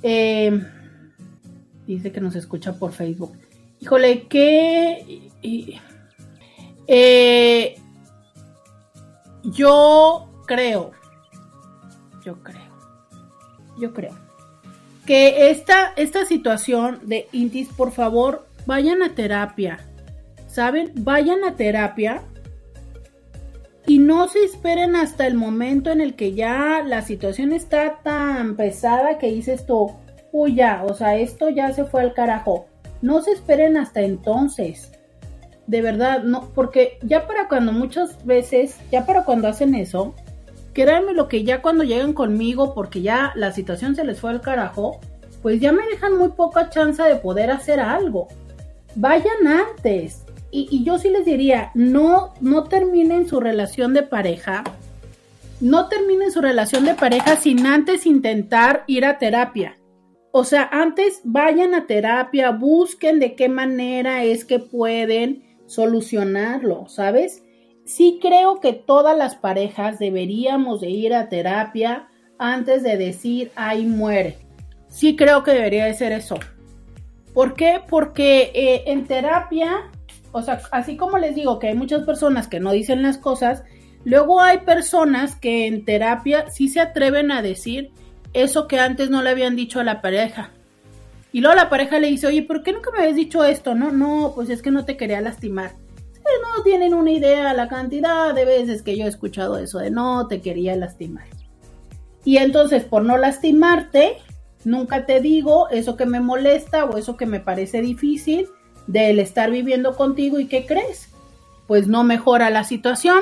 Eh, dice que nos escucha por Facebook. Híjole, ¿qué? Eh, yo creo, yo creo, yo creo que esta, esta situación de Intis, por favor, vayan a terapia ¿saben? Vayan a terapia y no se esperen hasta el momento en el que ya la situación está tan pesada que dices tú, uy ya, o sea, esto ya se fue al carajo. No se esperen hasta entonces. De verdad, no, porque ya para cuando muchas veces, ya para cuando hacen eso, créanme lo que ya cuando llegan conmigo, porque ya la situación se les fue al carajo, pues ya me dejan muy poca chance de poder hacer algo. Vayan antes, y, yo sí les diría, no, no terminen su relación de pareja, no terminen su relación de pareja sin antes intentar ir a terapia. O sea, antes vayan a terapia, busquen de qué manera es que pueden solucionarlo, ¿sabes? Sí creo que todas las parejas deberíamos de ir a terapia antes de decir, ay, muere. Sí creo que debería de ser eso. ¿Por qué? Porque eh, en terapia o sea, así como les digo que hay muchas personas que no dicen las cosas, luego hay personas que en terapia sí se atreven a decir eso que antes no le habían dicho a la pareja. Y luego la pareja le dice, oye, ¿por qué nunca me habías dicho esto? No, no, pues es que no te quería lastimar. no tienen una idea la cantidad de veces que yo he escuchado eso de no te quería lastimar. Y entonces, por no lastimarte, nunca te digo eso que me molesta o eso que me parece difícil del estar viviendo contigo y ¿qué crees? Pues no mejora la situación,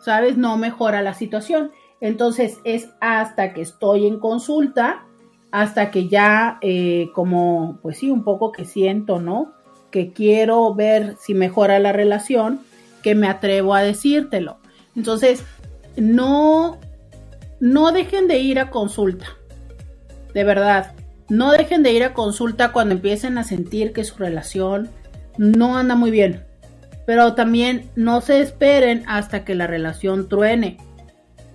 ¿sabes? No mejora la situación. Entonces es hasta que estoy en consulta, hasta que ya eh, como, pues sí, un poco que siento, ¿no? Que quiero ver si mejora la relación, que me atrevo a decírtelo. Entonces, no, no dejen de ir a consulta. De verdad, no dejen de ir a consulta cuando empiecen a sentir que su relación no anda muy bien. Pero también no se esperen hasta que la relación truene.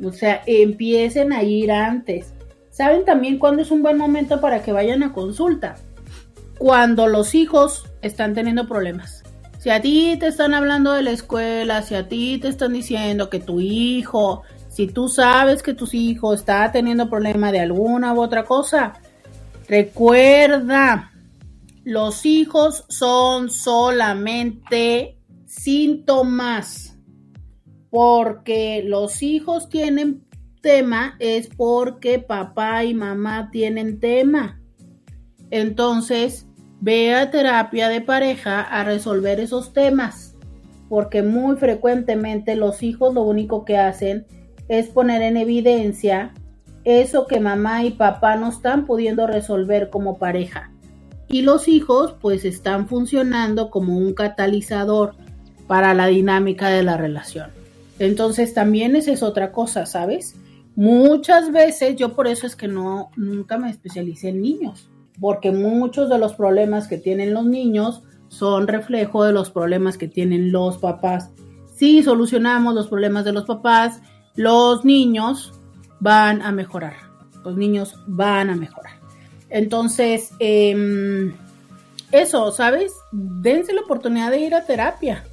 O sea, empiecen a ir antes. ¿Saben también cuándo es un buen momento para que vayan a consulta? Cuando los hijos están teniendo problemas. Si a ti te están hablando de la escuela, si a ti te están diciendo que tu hijo, si tú sabes que tu hijo está teniendo problema de alguna u otra cosa, Recuerda, los hijos son solamente síntomas, porque los hijos tienen tema es porque papá y mamá tienen tema. Entonces, ve a terapia de pareja a resolver esos temas, porque muy frecuentemente los hijos lo único que hacen es poner en evidencia eso que mamá y papá no están pudiendo resolver como pareja. Y los hijos pues están funcionando como un catalizador para la dinámica de la relación. Entonces también esa es otra cosa, ¿sabes? Muchas veces yo por eso es que no nunca me especialicé en niños, porque muchos de los problemas que tienen los niños son reflejo de los problemas que tienen los papás. Si solucionamos los problemas de los papás, los niños van a mejorar. Los niños van a mejorar. Entonces, em, eso, ¿sabes? Dense la oportunidad de ir a terapia.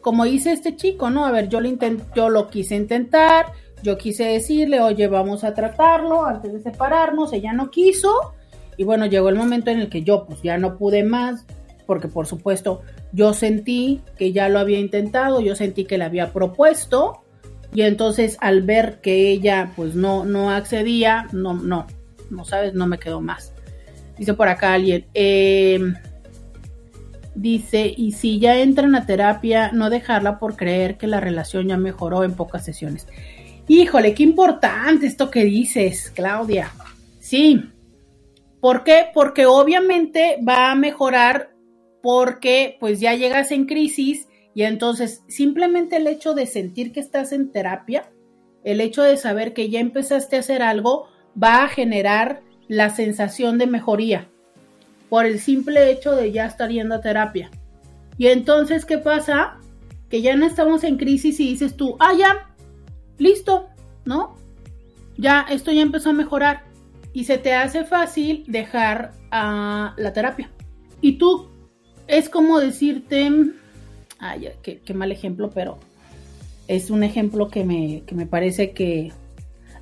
Como dice este chico, ¿no? A ver, yo lo, yo lo quise intentar, yo quise decirle, oye, vamos a tratarlo antes de separarnos, ella no quiso. Y bueno, llegó el momento en el que yo pues ya no pude más, porque por supuesto yo sentí que ya lo había intentado, yo sentí que le había propuesto, y entonces al ver que ella pues no, no accedía, no, no, no sabes, no me quedó más. Dice por acá alguien, em, dice, y si ya entran a terapia, no dejarla por creer que la relación ya mejoró en pocas sesiones. Híjole, qué importante esto que dices, Claudia. Sí. ¿Por qué? Porque obviamente va a mejorar porque pues ya llegas en crisis y entonces simplemente el hecho de sentir que estás en terapia, el hecho de saber que ya empezaste a hacer algo, va a generar la sensación de mejoría por el simple hecho de ya estar yendo a terapia. Y entonces, ¿qué pasa? Que ya no estamos en crisis y dices tú, ah, ya, listo, ¿no? Ya, esto ya empezó a mejorar y se te hace fácil dejar a la terapia. Y tú es como decirte, ay, qué, qué, mal ejemplo, pero es un ejemplo que me, que me parece que...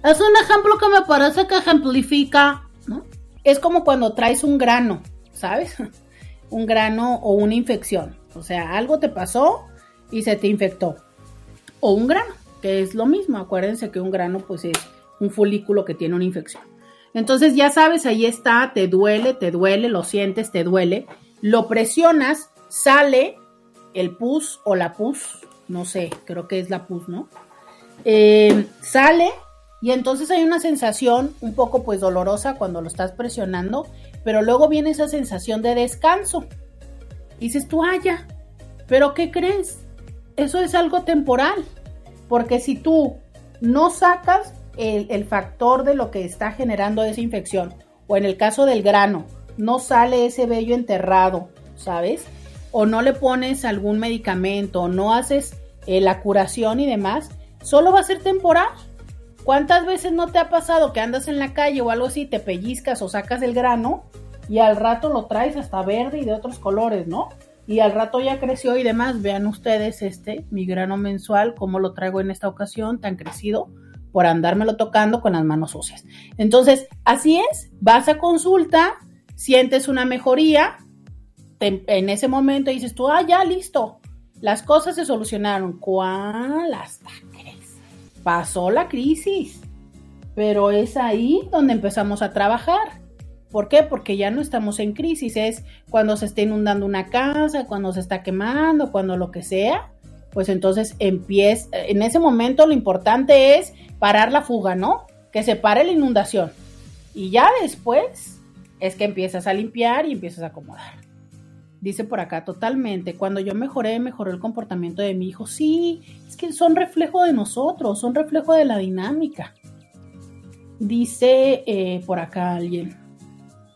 Es un ejemplo que me parece que ejemplifica, ¿no? Es como cuando traes un grano, ¿sabes? un grano o una infección. O sea, algo te pasó y se te infectó. O un grano que es lo mismo. Acuérdense que un grano pues es un folículo que tiene una infección. Entonces ya sabes, ahí está, te duele, te duele, lo sientes, te duele, lo presionas, sale el pus o la pus, no sé, creo que es la pus, ¿no? Eh, sale y entonces hay una sensación un poco pues dolorosa cuando lo estás presionando, pero luego viene esa sensación de descanso. dices tú, ah, ya, pero ¿qué crees? Eso es algo temporal. Porque si tú no sacas el, factor de lo que está generando esa infección, o en el caso del grano, no sale ese vello enterrado, ¿sabes? O no le pones algún medicamento, o no haces eh, la curación y demás, solo va a ser temporal. ¿Cuántas veces no te ha pasado que andas en la calle o algo así, te pellizcas o sacas el grano y al rato lo traes hasta verde y de otros colores, ¿no? y al rato ya creció y demás. Vean ustedes este, mi grano mensual, cómo lo traigo en esta ocasión, tan crecido, por andármelo tocando con las manos sucias. Entonces, así es, vas a consulta, sientes una mejoría, en ese momento dices tú, ah, ya listo, las cosas se solucionaron. ¿Cuál hasta crees? Pasó la crisis, pero es ahí donde empezamos a trabajar. ¿Por qué? Porque ya no estamos en crisis, es cuando se está inundando una casa, cuando se está quemando, cuando lo que sea, pues entonces empieza, en ese momento lo importante es parar la fuga, ¿no? Que se pare la inundación. Y ya después es que empiezas a limpiar y empiezas a acomodar. Dice por acá, totalmente, cuando yo mejoré, mejoró el comportamiento de mi hijo. Sí, es que son reflejo de nosotros, son reflejo de la dinámica. Dice eh, por acá alguien,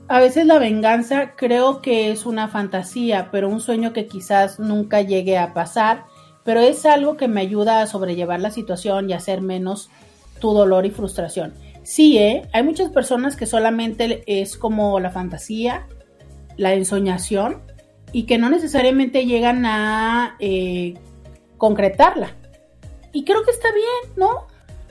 a veces la venganza creo que es una fantasía, pero un sueño que quizás nunca llegue a pasar, pero es algo que me ayuda a sobrellevar la situación y hacer menos tu dolor y frustración. Sí, ¿eh? hay muchas personas que solamente es como la fantasía, la ensoñación, y que no necesariamente llegan a eh, concretarla. Y creo que está bien, ¿no?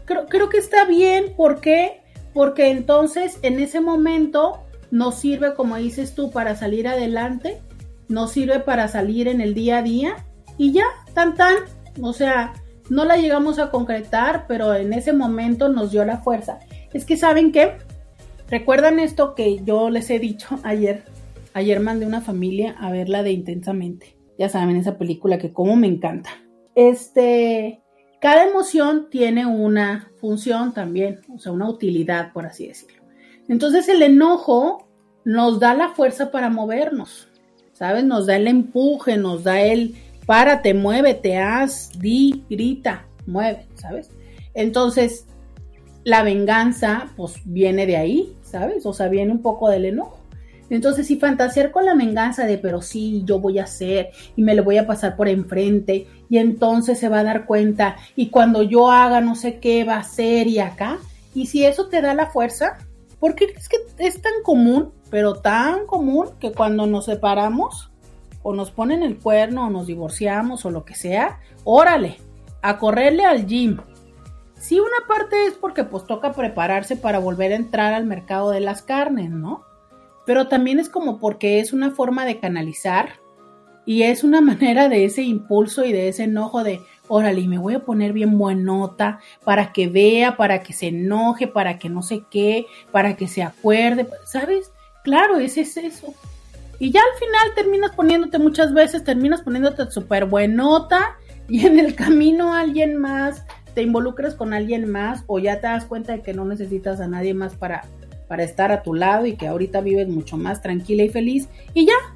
Creo, creo que está bien, ¿por qué? Porque entonces en ese momento nos sirve, como dices tú, para salir adelante, nos sirve para salir en el día a día y ya, tan tan, o sea, no la llegamos a concretar, pero en ese momento nos dio la fuerza. Es que saben qué, recuerdan esto que yo les he dicho ayer, ayer mandé una familia a verla de intensamente. Ya saben, esa película que como me encanta. Este, cada emoción tiene una función también, o sea, una utilidad, por así decirlo. Entonces el enojo nos da la fuerza para movernos, ¿sabes? Nos da el empuje, nos da el párate, muévete, haz, di, grita, mueve, ¿sabes? Entonces, la venganza, pues viene de ahí, ¿sabes? O sea, viene un poco del enojo. Entonces, si fantasear con la venganza de, pero sí, yo voy a hacer y me le voy a pasar por enfrente y entonces se va a dar cuenta y cuando yo haga no sé qué va a hacer y acá, y si eso te da la fuerza, ¿por qué crees que es tan común, pero tan común que cuando nos separamos o nos ponen el cuerno o nos divorciamos o lo que sea, órale, a correrle al gym. Sí, una parte es porque pues toca prepararse para volver a entrar al mercado de las carnes, ¿no? Pero también es como porque es una forma de canalizar y es una manera de ese impulso y de ese enojo de, órale, me voy a poner bien buenota para que vea, para que se enoje, para que no sé qué, para que se acuerde, ¿sabes? Claro, ese es eso. Y ya al final terminas poniéndote muchas veces, terminas poniéndote súper buenota y en el camino alguien más, te involucras con alguien más o ya te das cuenta de que no necesitas a nadie más para, para estar a tu lado y que ahorita vives mucho más tranquila y feliz y ya.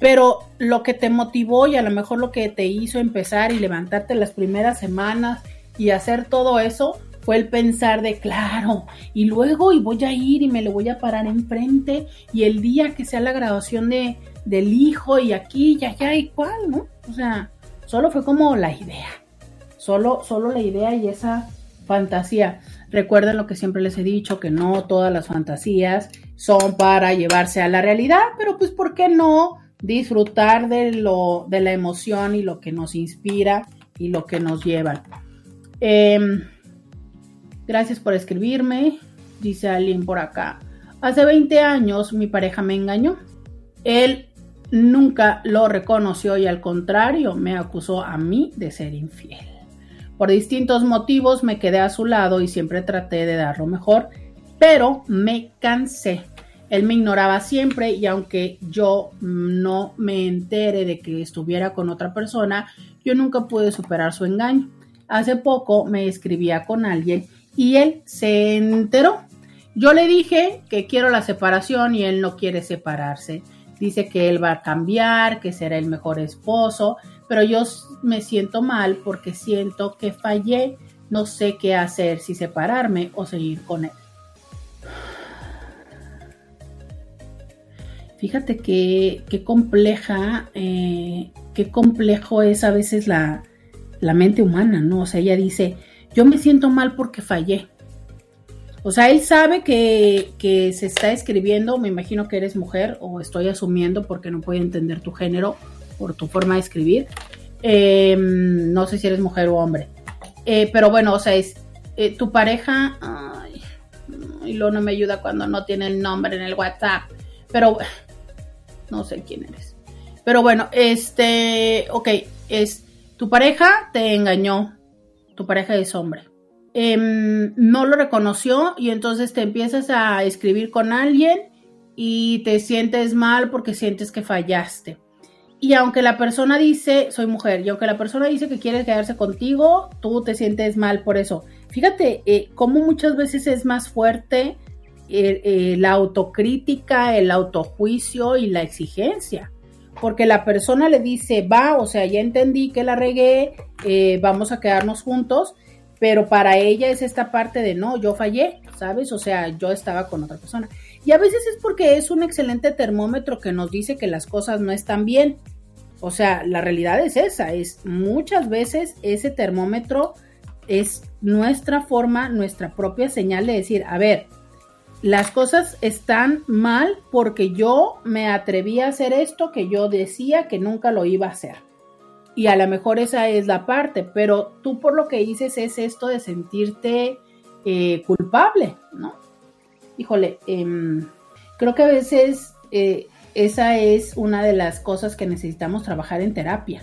Pero lo que te motivó y a lo mejor lo que te hizo empezar y levantarte las primeras semanas y hacer todo eso fue el pensar de claro, y luego y voy a ir y me lo voy a parar enfrente y el día que sea la graduación de, del hijo y aquí y allá y cuál, ¿no? O sea, solo fue como la idea, solo, solo la idea y esa fantasía. Recuerden lo que siempre les he dicho, que no todas las fantasías son para llevarse a la realidad, pero pues ¿por qué no disfrutar de, lo, de la emoción y lo que nos inspira y lo que nos lleva? Em, gracias por escribirme, dice alguien por acá. Hace 20 años mi pareja me engañó. Él nunca lo reconoció y al contrario me acusó a mí de ser infiel. Por distintos motivos me quedé a su lado y siempre traté de dar lo mejor, pero me cansé. Él me ignoraba siempre y aunque yo no me entere de que estuviera con otra persona, yo nunca pude superar su engaño. Hace poco me escribía con alguien y él se enteró. Yo le dije que quiero la separación y él no quiere separarse. Dice que él va a cambiar, que será el mejor esposo, pero yo me siento mal porque siento que fallé, no sé qué hacer, si separarme o seguir con él. Fíjate qué compleja, eh, qué complejo es a veces la, la mente humana, ¿no? O sea, ella dice, yo me siento mal porque fallé. O sea, él sabe que, que, se está escribiendo, me imagino que eres mujer, o estoy asumiendo porque no puede entender tu género, por tu forma de escribir. Em, no sé si eres mujer o hombre. Eh, pero bueno, o sea, es eh, tu pareja. Ay, y no me ayuda cuando no tiene el nombre en el WhatsApp. Pero no sé quién eres. Pero bueno, este, ok, es tu pareja te engañó. Tu pareja es hombre. Em, no lo reconoció y entonces te empiezas a escribir con alguien y te sientes mal porque sientes que fallaste. Y aunque la persona dice, soy mujer, y aunque la persona dice que quiere quedarse contigo, tú te sientes mal por eso. Fíjate eh, cómo muchas veces es más fuerte eh, eh, la autocrítica, el autojuicio y la exigencia. Porque la persona le dice, va, o sea, ya entendí que la regué, vamos a quedarnos juntos, pero para ella es esta parte de, no, yo fallé, ¿sabes? O sea, yo estaba con otra persona. Y a veces es porque es un excelente termómetro que nos dice que las cosas no están bien. O sea, la realidad es esa, es muchas veces ese termómetro es nuestra forma, nuestra propia señal de decir, a ver, las cosas están mal porque yo me atreví a hacer esto que yo decía que nunca lo iba a hacer. Y a lo mejor esa es la parte, pero tú por lo que dices es esto de sentirte eh, culpable, ¿no? Híjole, em, creo que a veces eh, esa es una de las cosas que necesitamos trabajar en terapia.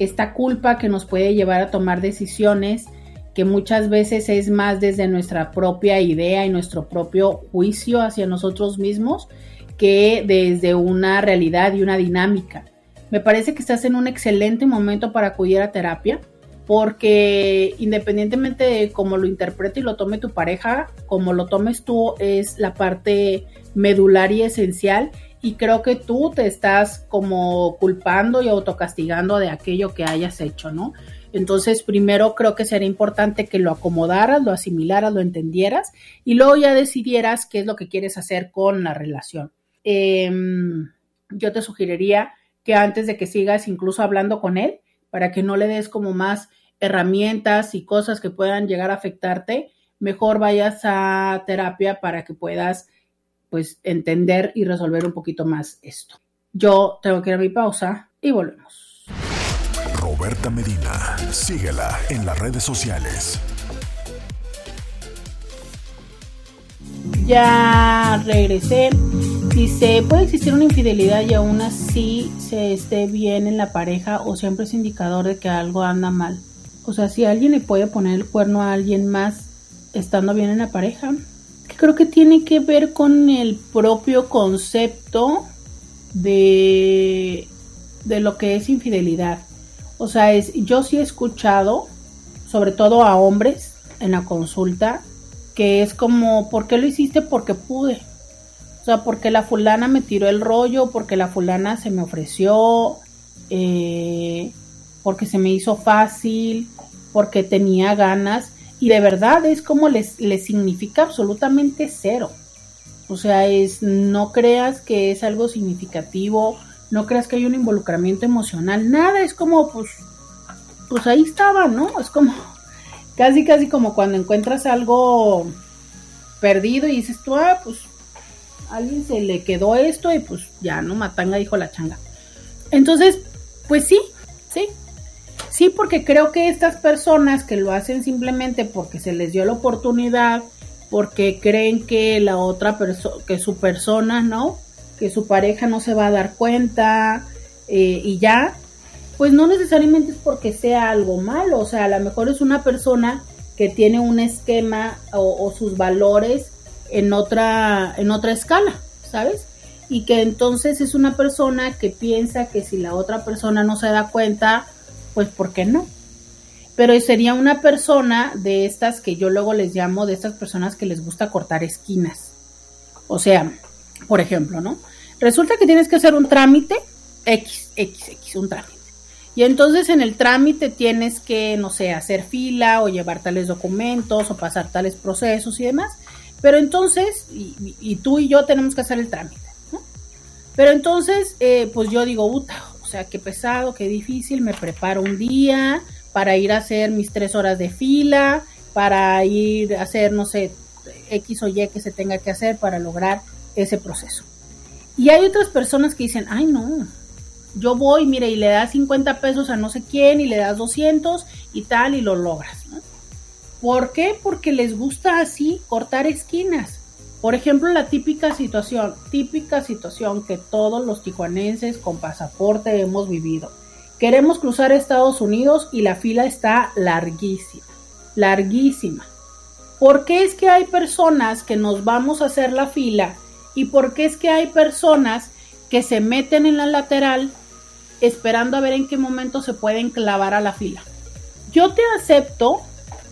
esta culpa que nos puede llevar a tomar decisiones que muchas veces es más desde nuestra propia idea y nuestro propio juicio hacia nosotros mismos que desde una realidad y una dinámica. Me parece que estás en un excelente momento para acudir a terapia porque independientemente de cómo lo interprete y lo tome tu pareja, como lo tomes tú es la parte medular y esencial y creo que tú te estás como culpando y autocastigando de aquello que hayas hecho, ¿no? Entonces, primero creo que sería importante que lo acomodaras, lo asimilaras, lo entendieras y luego ya decidieras qué es lo que quieres hacer con la relación. Em, yo te sugeriría que antes de que sigas incluso hablando con él, para que no le des como más herramientas y cosas que puedan llegar a afectarte, mejor vayas a terapia para que puedas pues entender y resolver un poquito más esto. Yo tengo que ir a mi pausa y volvemos. Roberta Medina, síguela en las redes sociales. Ya regresé. Dice, ¿puede existir una infidelidad y aún así se esté bien en la pareja o siempre es indicador de que algo anda mal? O sea, si alguien le puede poner el cuerno a alguien más estando bien en la pareja, creo que tiene que ver con el propio concepto de, de lo que es infidelidad. O sea, es, yo sí he escuchado, sobre todo a hombres en la consulta, que es como, ¿por qué lo hiciste? Porque pude. O sea, porque la fulana me tiró el rollo, porque la fulana se me ofreció, eh, porque se me hizo fácil, porque tenía ganas. Y de verdad es como les, les significa absolutamente cero. O sea, es no creas que es algo significativo, no creas que hay un involucramiento emocional, nada, es como pues pues ahí estaba, ¿no? Es como casi casi como cuando encuentras algo perdido y dices tú, ah, pues alguien se le quedó esto y pues ya, ¿no? Matanga dijo la changa. Entonces, pues sí, sí. Sí, porque creo que estas personas que lo hacen simplemente porque se les dio la oportunidad, porque creen que la otra persona, que su persona, ¿no? Que su pareja no se va a dar cuenta eh, y ya, pues no necesariamente es porque sea algo malo, o sea, a lo mejor es una persona que tiene un esquema o sus valores en otra, en otra escala, ¿sabes? Y que entonces es una persona que piensa que si la otra persona no se da cuenta, pues ¿por qué no? Pero sería una persona de estas que yo luego les llamo, de estas personas que les gusta cortar esquinas. O sea, por ejemplo, ¿no? Resulta que tienes que hacer un trámite X, X, X, un trámite. Y entonces en el trámite tienes que, no sé, hacer fila o llevar tales documentos o pasar tales procesos y demás. Pero entonces, y, tú y yo tenemos que hacer el trámite, ¿no? Pero entonces, eh, pues yo digo, puta, sea, qué pesado, qué difícil, me preparo un día para ir a hacer mis tres horas de fila, para ir a hacer, no sé, X o Y que se tenga que hacer para lograr ese proceso. Y hay otras personas que dicen, ay no, yo voy, mire, y le das 50 pesos a no sé quién y le das 200 y tal y lo logras. ¿Por qué? Porque les gusta así cortar esquinas. Por ejemplo, la típica situación, típica situación que todos los tijuanenses con pasaporte hemos vivido. Queremos cruzar Estados Unidos y la fila está larguísima, larguísima. ¿Por qué es que hay personas que nos vamos a hacer la fila? ¿Y por qué es que hay personas que se meten en la lateral esperando a ver en qué momento se pueden clavar a la fila? Yo te acepto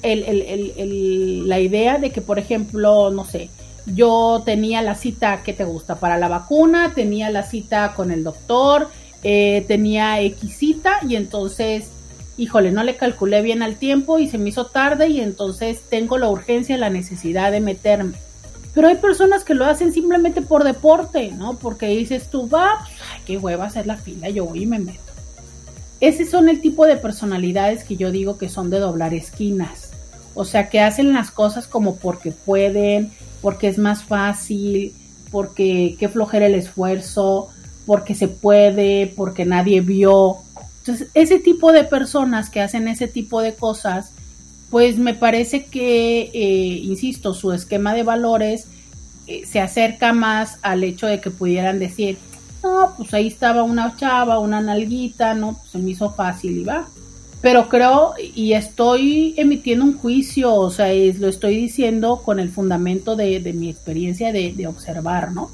la idea de que, por ejemplo, no sé, yo tenía la cita, ¿qué te gusta? Para la vacuna, tenía la cita con el doctor, eh, tenía X cita y entonces, híjole, no le calculé bien al tiempo y se me hizo tarde y entonces tengo la urgencia, la necesidad de meterme. Pero hay personas que lo hacen simplemente por deporte, ¿no? Porque dices tú, va, pues, ay, qué hueva hacer la fila, yo voy y me meto. Ese son el tipo de personalidades que yo digo que son de doblar esquinas. O sea, que hacen las cosas como porque pueden, porque es más fácil, porque qué flojera el esfuerzo, porque se puede, porque nadie vio. Entonces, ese tipo de personas que hacen ese tipo de cosas, pues me parece que, eh, insisto, su esquema de valores eh, se acerca más al hecho de que pudieran decir, no, pues ahí estaba una chava, una nalguita, ¿no? Pues se me hizo fácil y va. Pero creo, y estoy emitiendo un juicio, o sea, es, lo estoy diciendo con el fundamento de, mi experiencia de, de, observar, ¿no?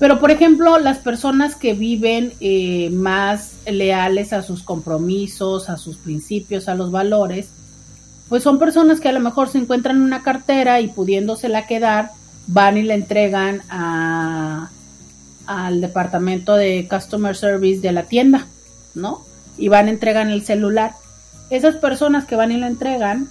Pero, por ejemplo, las personas que viven eh, más leales a sus compromisos, a sus principios, a los valores, pues son personas que a lo mejor se encuentran en una cartera y pudiéndosela quedar, van y la entregan a, al departamento de Customer Service de la tienda, ¿no? Y van entregan el celular. Esas personas que van y la entregan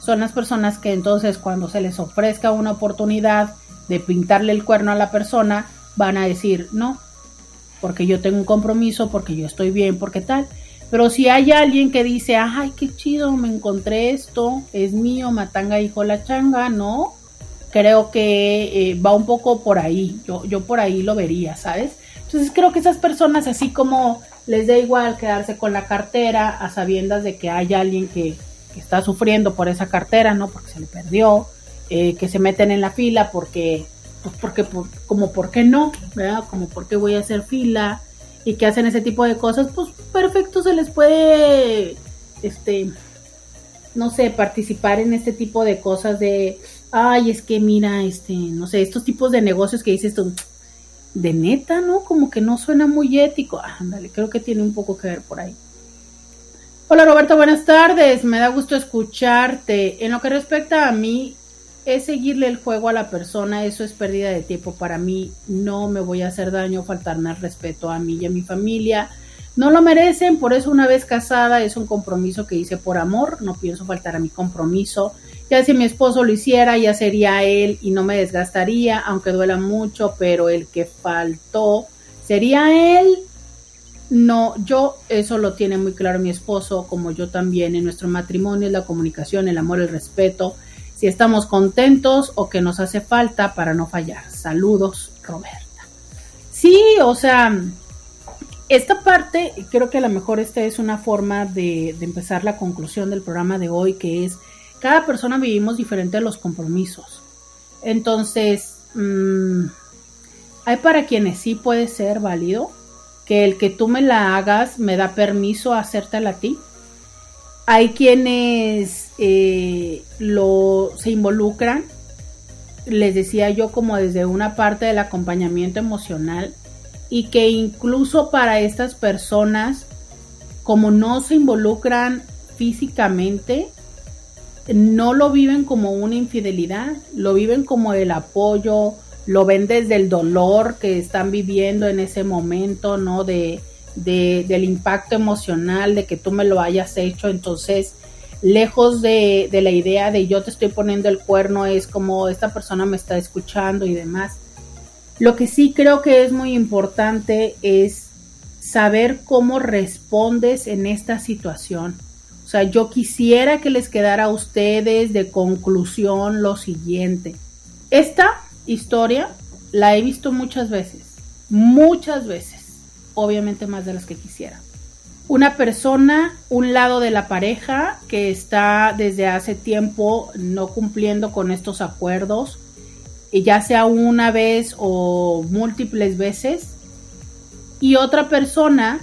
son las personas que entonces cuando se les ofrezca una oportunidad de pintarle el cuerno a la persona, van a decir, no, porque yo tengo un compromiso, porque yo estoy bien, porque tal. Pero si hay alguien que dice, ay, qué chido, me encontré esto, es mío, matanga hijo la changa, no, creo que eh, va un poco por ahí, yo, yo por ahí lo vería, ¿sabes? Entonces creo que esas personas, así como les da igual quedarse con la cartera a sabiendas de que hay alguien que, está sufriendo por esa cartera, ¿no? Porque se le perdió, eh, que se meten en la fila porque, pues porque, como, ¿por qué no? ¿Verdad? Como, ¿por qué voy a hacer fila? Y que hacen ese tipo de cosas, pues perfecto se les puede, este, no sé, participar en este tipo de cosas de, ay, es que mira, este, no sé, estos tipos de negocios que dices tú, de neta, ¿no? Como que no suena muy ético. Ándale, creo que tiene un poco que ver por ahí. Hola Roberto, buenas tardes. Me da gusto escucharte. En lo que respecta a mí, es seguirle el juego a la persona, eso es pérdida de tiempo para mí. No me voy a hacer daño, faltarme al respeto a mí y a mi familia. No lo merecen, por eso una vez casada es un compromiso que hice por amor, no pienso faltar a mi compromiso. Ya si mi esposo lo hiciera, ya sería él y no me desgastaría, aunque duela mucho, pero el que faltó sería él. No, yo eso lo tiene muy claro mi esposo, como yo también. En nuestro matrimonio es la comunicación, el amor, el respeto. Si estamos contentos o que nos hace falta para no fallar. Saludos, Roberta. Sí, o sea, esta parte, creo que a lo mejor esta es una forma de, empezar la conclusión del programa de hoy, que es, cada persona vivimos diferente los compromisos. Entonces, mm, hay para quienes sí puede ser válido que el que tú me la hagas me da permiso a hacértela a ti. Hay quienes eh, lo, se involucran, les decía yo, como desde una parte del acompañamiento emocional y que incluso para estas personas, como no se involucran físicamente, no lo viven como una infidelidad, lo viven como el apoyo, lo ven desde el dolor que están viviendo en ese momento, ¿no? De, de, del impacto emocional de que tú me lo hayas hecho, entonces lejos de, de la idea de yo te estoy poniendo el cuerno, es como esta persona me está escuchando y demás. Lo que sí creo que es muy importante es saber cómo respondes en esta situación. Sea, yo quisiera que les quedara a ustedes de conclusión lo siguiente. Esta historia la he visto muchas veces, muchas veces, obviamente más de las que quisiera. Una persona, un lado de la pareja que está desde hace tiempo no cumpliendo con estos acuerdos, ya sea una vez o múltiples veces, y otra persona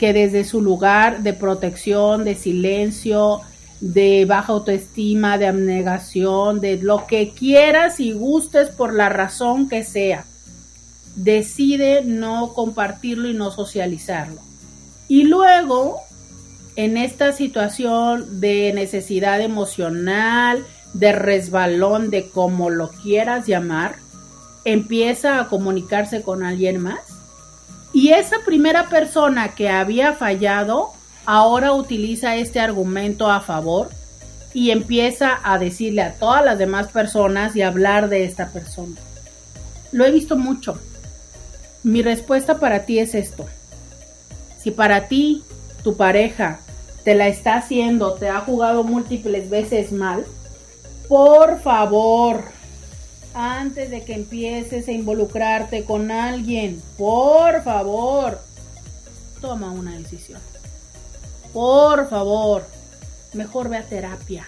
que desde su lugar de protección, de silencio, de baja autoestima, de abnegación, de lo que quieras y gustes por la razón que sea, decide no compartirlo y no socializarlo. Y luego, en esta situación de necesidad emocional, de resbalón, de como lo quieras llamar, empieza a comunicarse con alguien más. Y esa primera persona que había fallado, ahora utiliza este argumento a favor y empieza a decirle a todas las demás personas y hablar de esta persona. Lo he visto mucho. Mi respuesta para ti es esto. Si para ti, tu pareja, te la está haciendo, te ha jugado múltiples veces mal, por favor, antes de que empieces a involucrarte con alguien, por favor, toma una decisión. Por favor, mejor ve a terapia.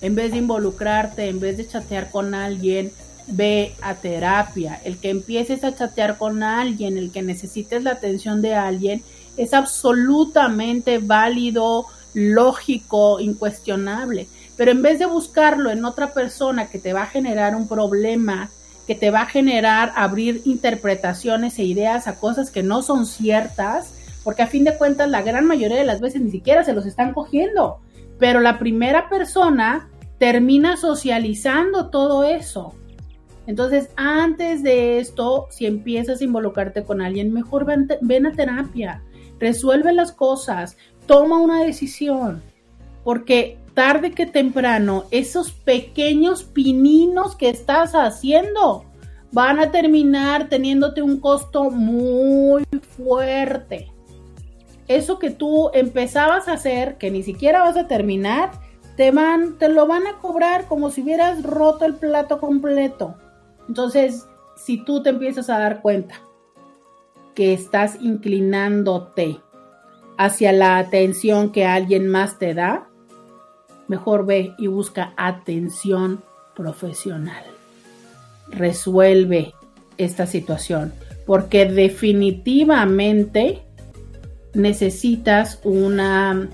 En vez de involucrarte, en vez de chatear con alguien, ve a terapia. El que empieces a chatear con alguien, el que necesites la atención de alguien, es absolutamente válido, lógico, incuestionable. Pero en vez de buscarlo en otra persona que te va a generar un problema, que te va a generar abrir interpretaciones e ideas a cosas que no son ciertas, porque a fin de cuentas la gran mayoría de las veces ni siquiera se los están cogiendo, pero la primera persona termina socializando todo eso. Entonces, antes de esto, si empiezas a involucrarte con alguien, mejor ven, a terapia, resuelve las cosas, toma una decisión, porque tarde que temprano, esos pequeños pininos que estás haciendo van a terminar teniéndote un costo muy fuerte. Eso que tú empezabas a hacer, que ni siquiera vas a terminar, te van, te lo van a cobrar como si hubieras roto el plato completo. Entonces, si tú te empiezas a dar cuenta que estás inclinándote hacia la atención que alguien más te da, mejor ve y busca atención profesional. Resuelve esta situación porque definitivamente necesitas una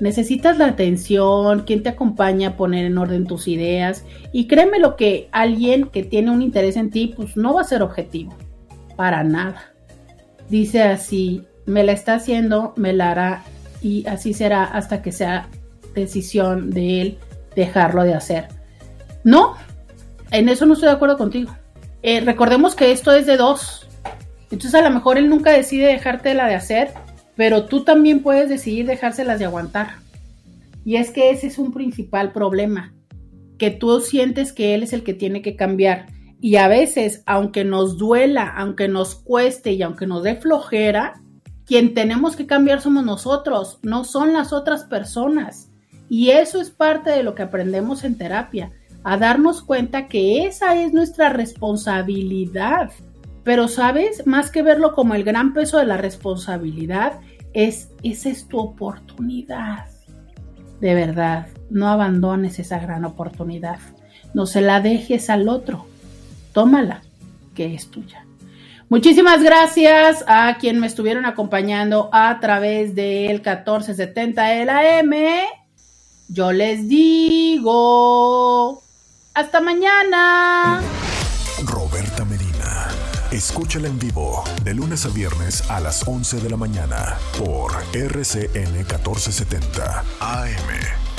necesitas la atención, quien te acompaña a poner en orden tus ideas y créeme lo que alguien que tiene un interés en ti pues no va a ser objetivo para nada. Dice así, me la está haciendo, me la hará y así será hasta que sea decisión de él dejarlo de hacer. No, en eso no estoy de acuerdo contigo. Eh, recordemos que esto es de dos. Entonces a lo mejor él nunca decide dejarte la de hacer, pero tú también puedes decidir dejárselas de aguantar. Y es que ese es un principal problema, que tú sientes que él es el que tiene que cambiar. Y a veces, aunque nos duela, aunque nos cueste y aunque nos dé flojera, quien tenemos que cambiar somos nosotros, no son las otras personas. Y eso es parte de lo que aprendemos en terapia, a darnos cuenta que esa es nuestra responsabilidad. Pero, ¿sabes? Más que verlo como el gran peso de la responsabilidad, es, esa es tu oportunidad. De verdad, no abandones esa gran oportunidad. No se la dejes al otro. Tómala, que es tuya. Muchísimas gracias a quien me estuvieron acompañando a través del 1470 de. Yo les digo, hasta mañana. Roberta Medina, escúchala en vivo de lunes a viernes a las 11 de la mañana por RCN 1470 AM.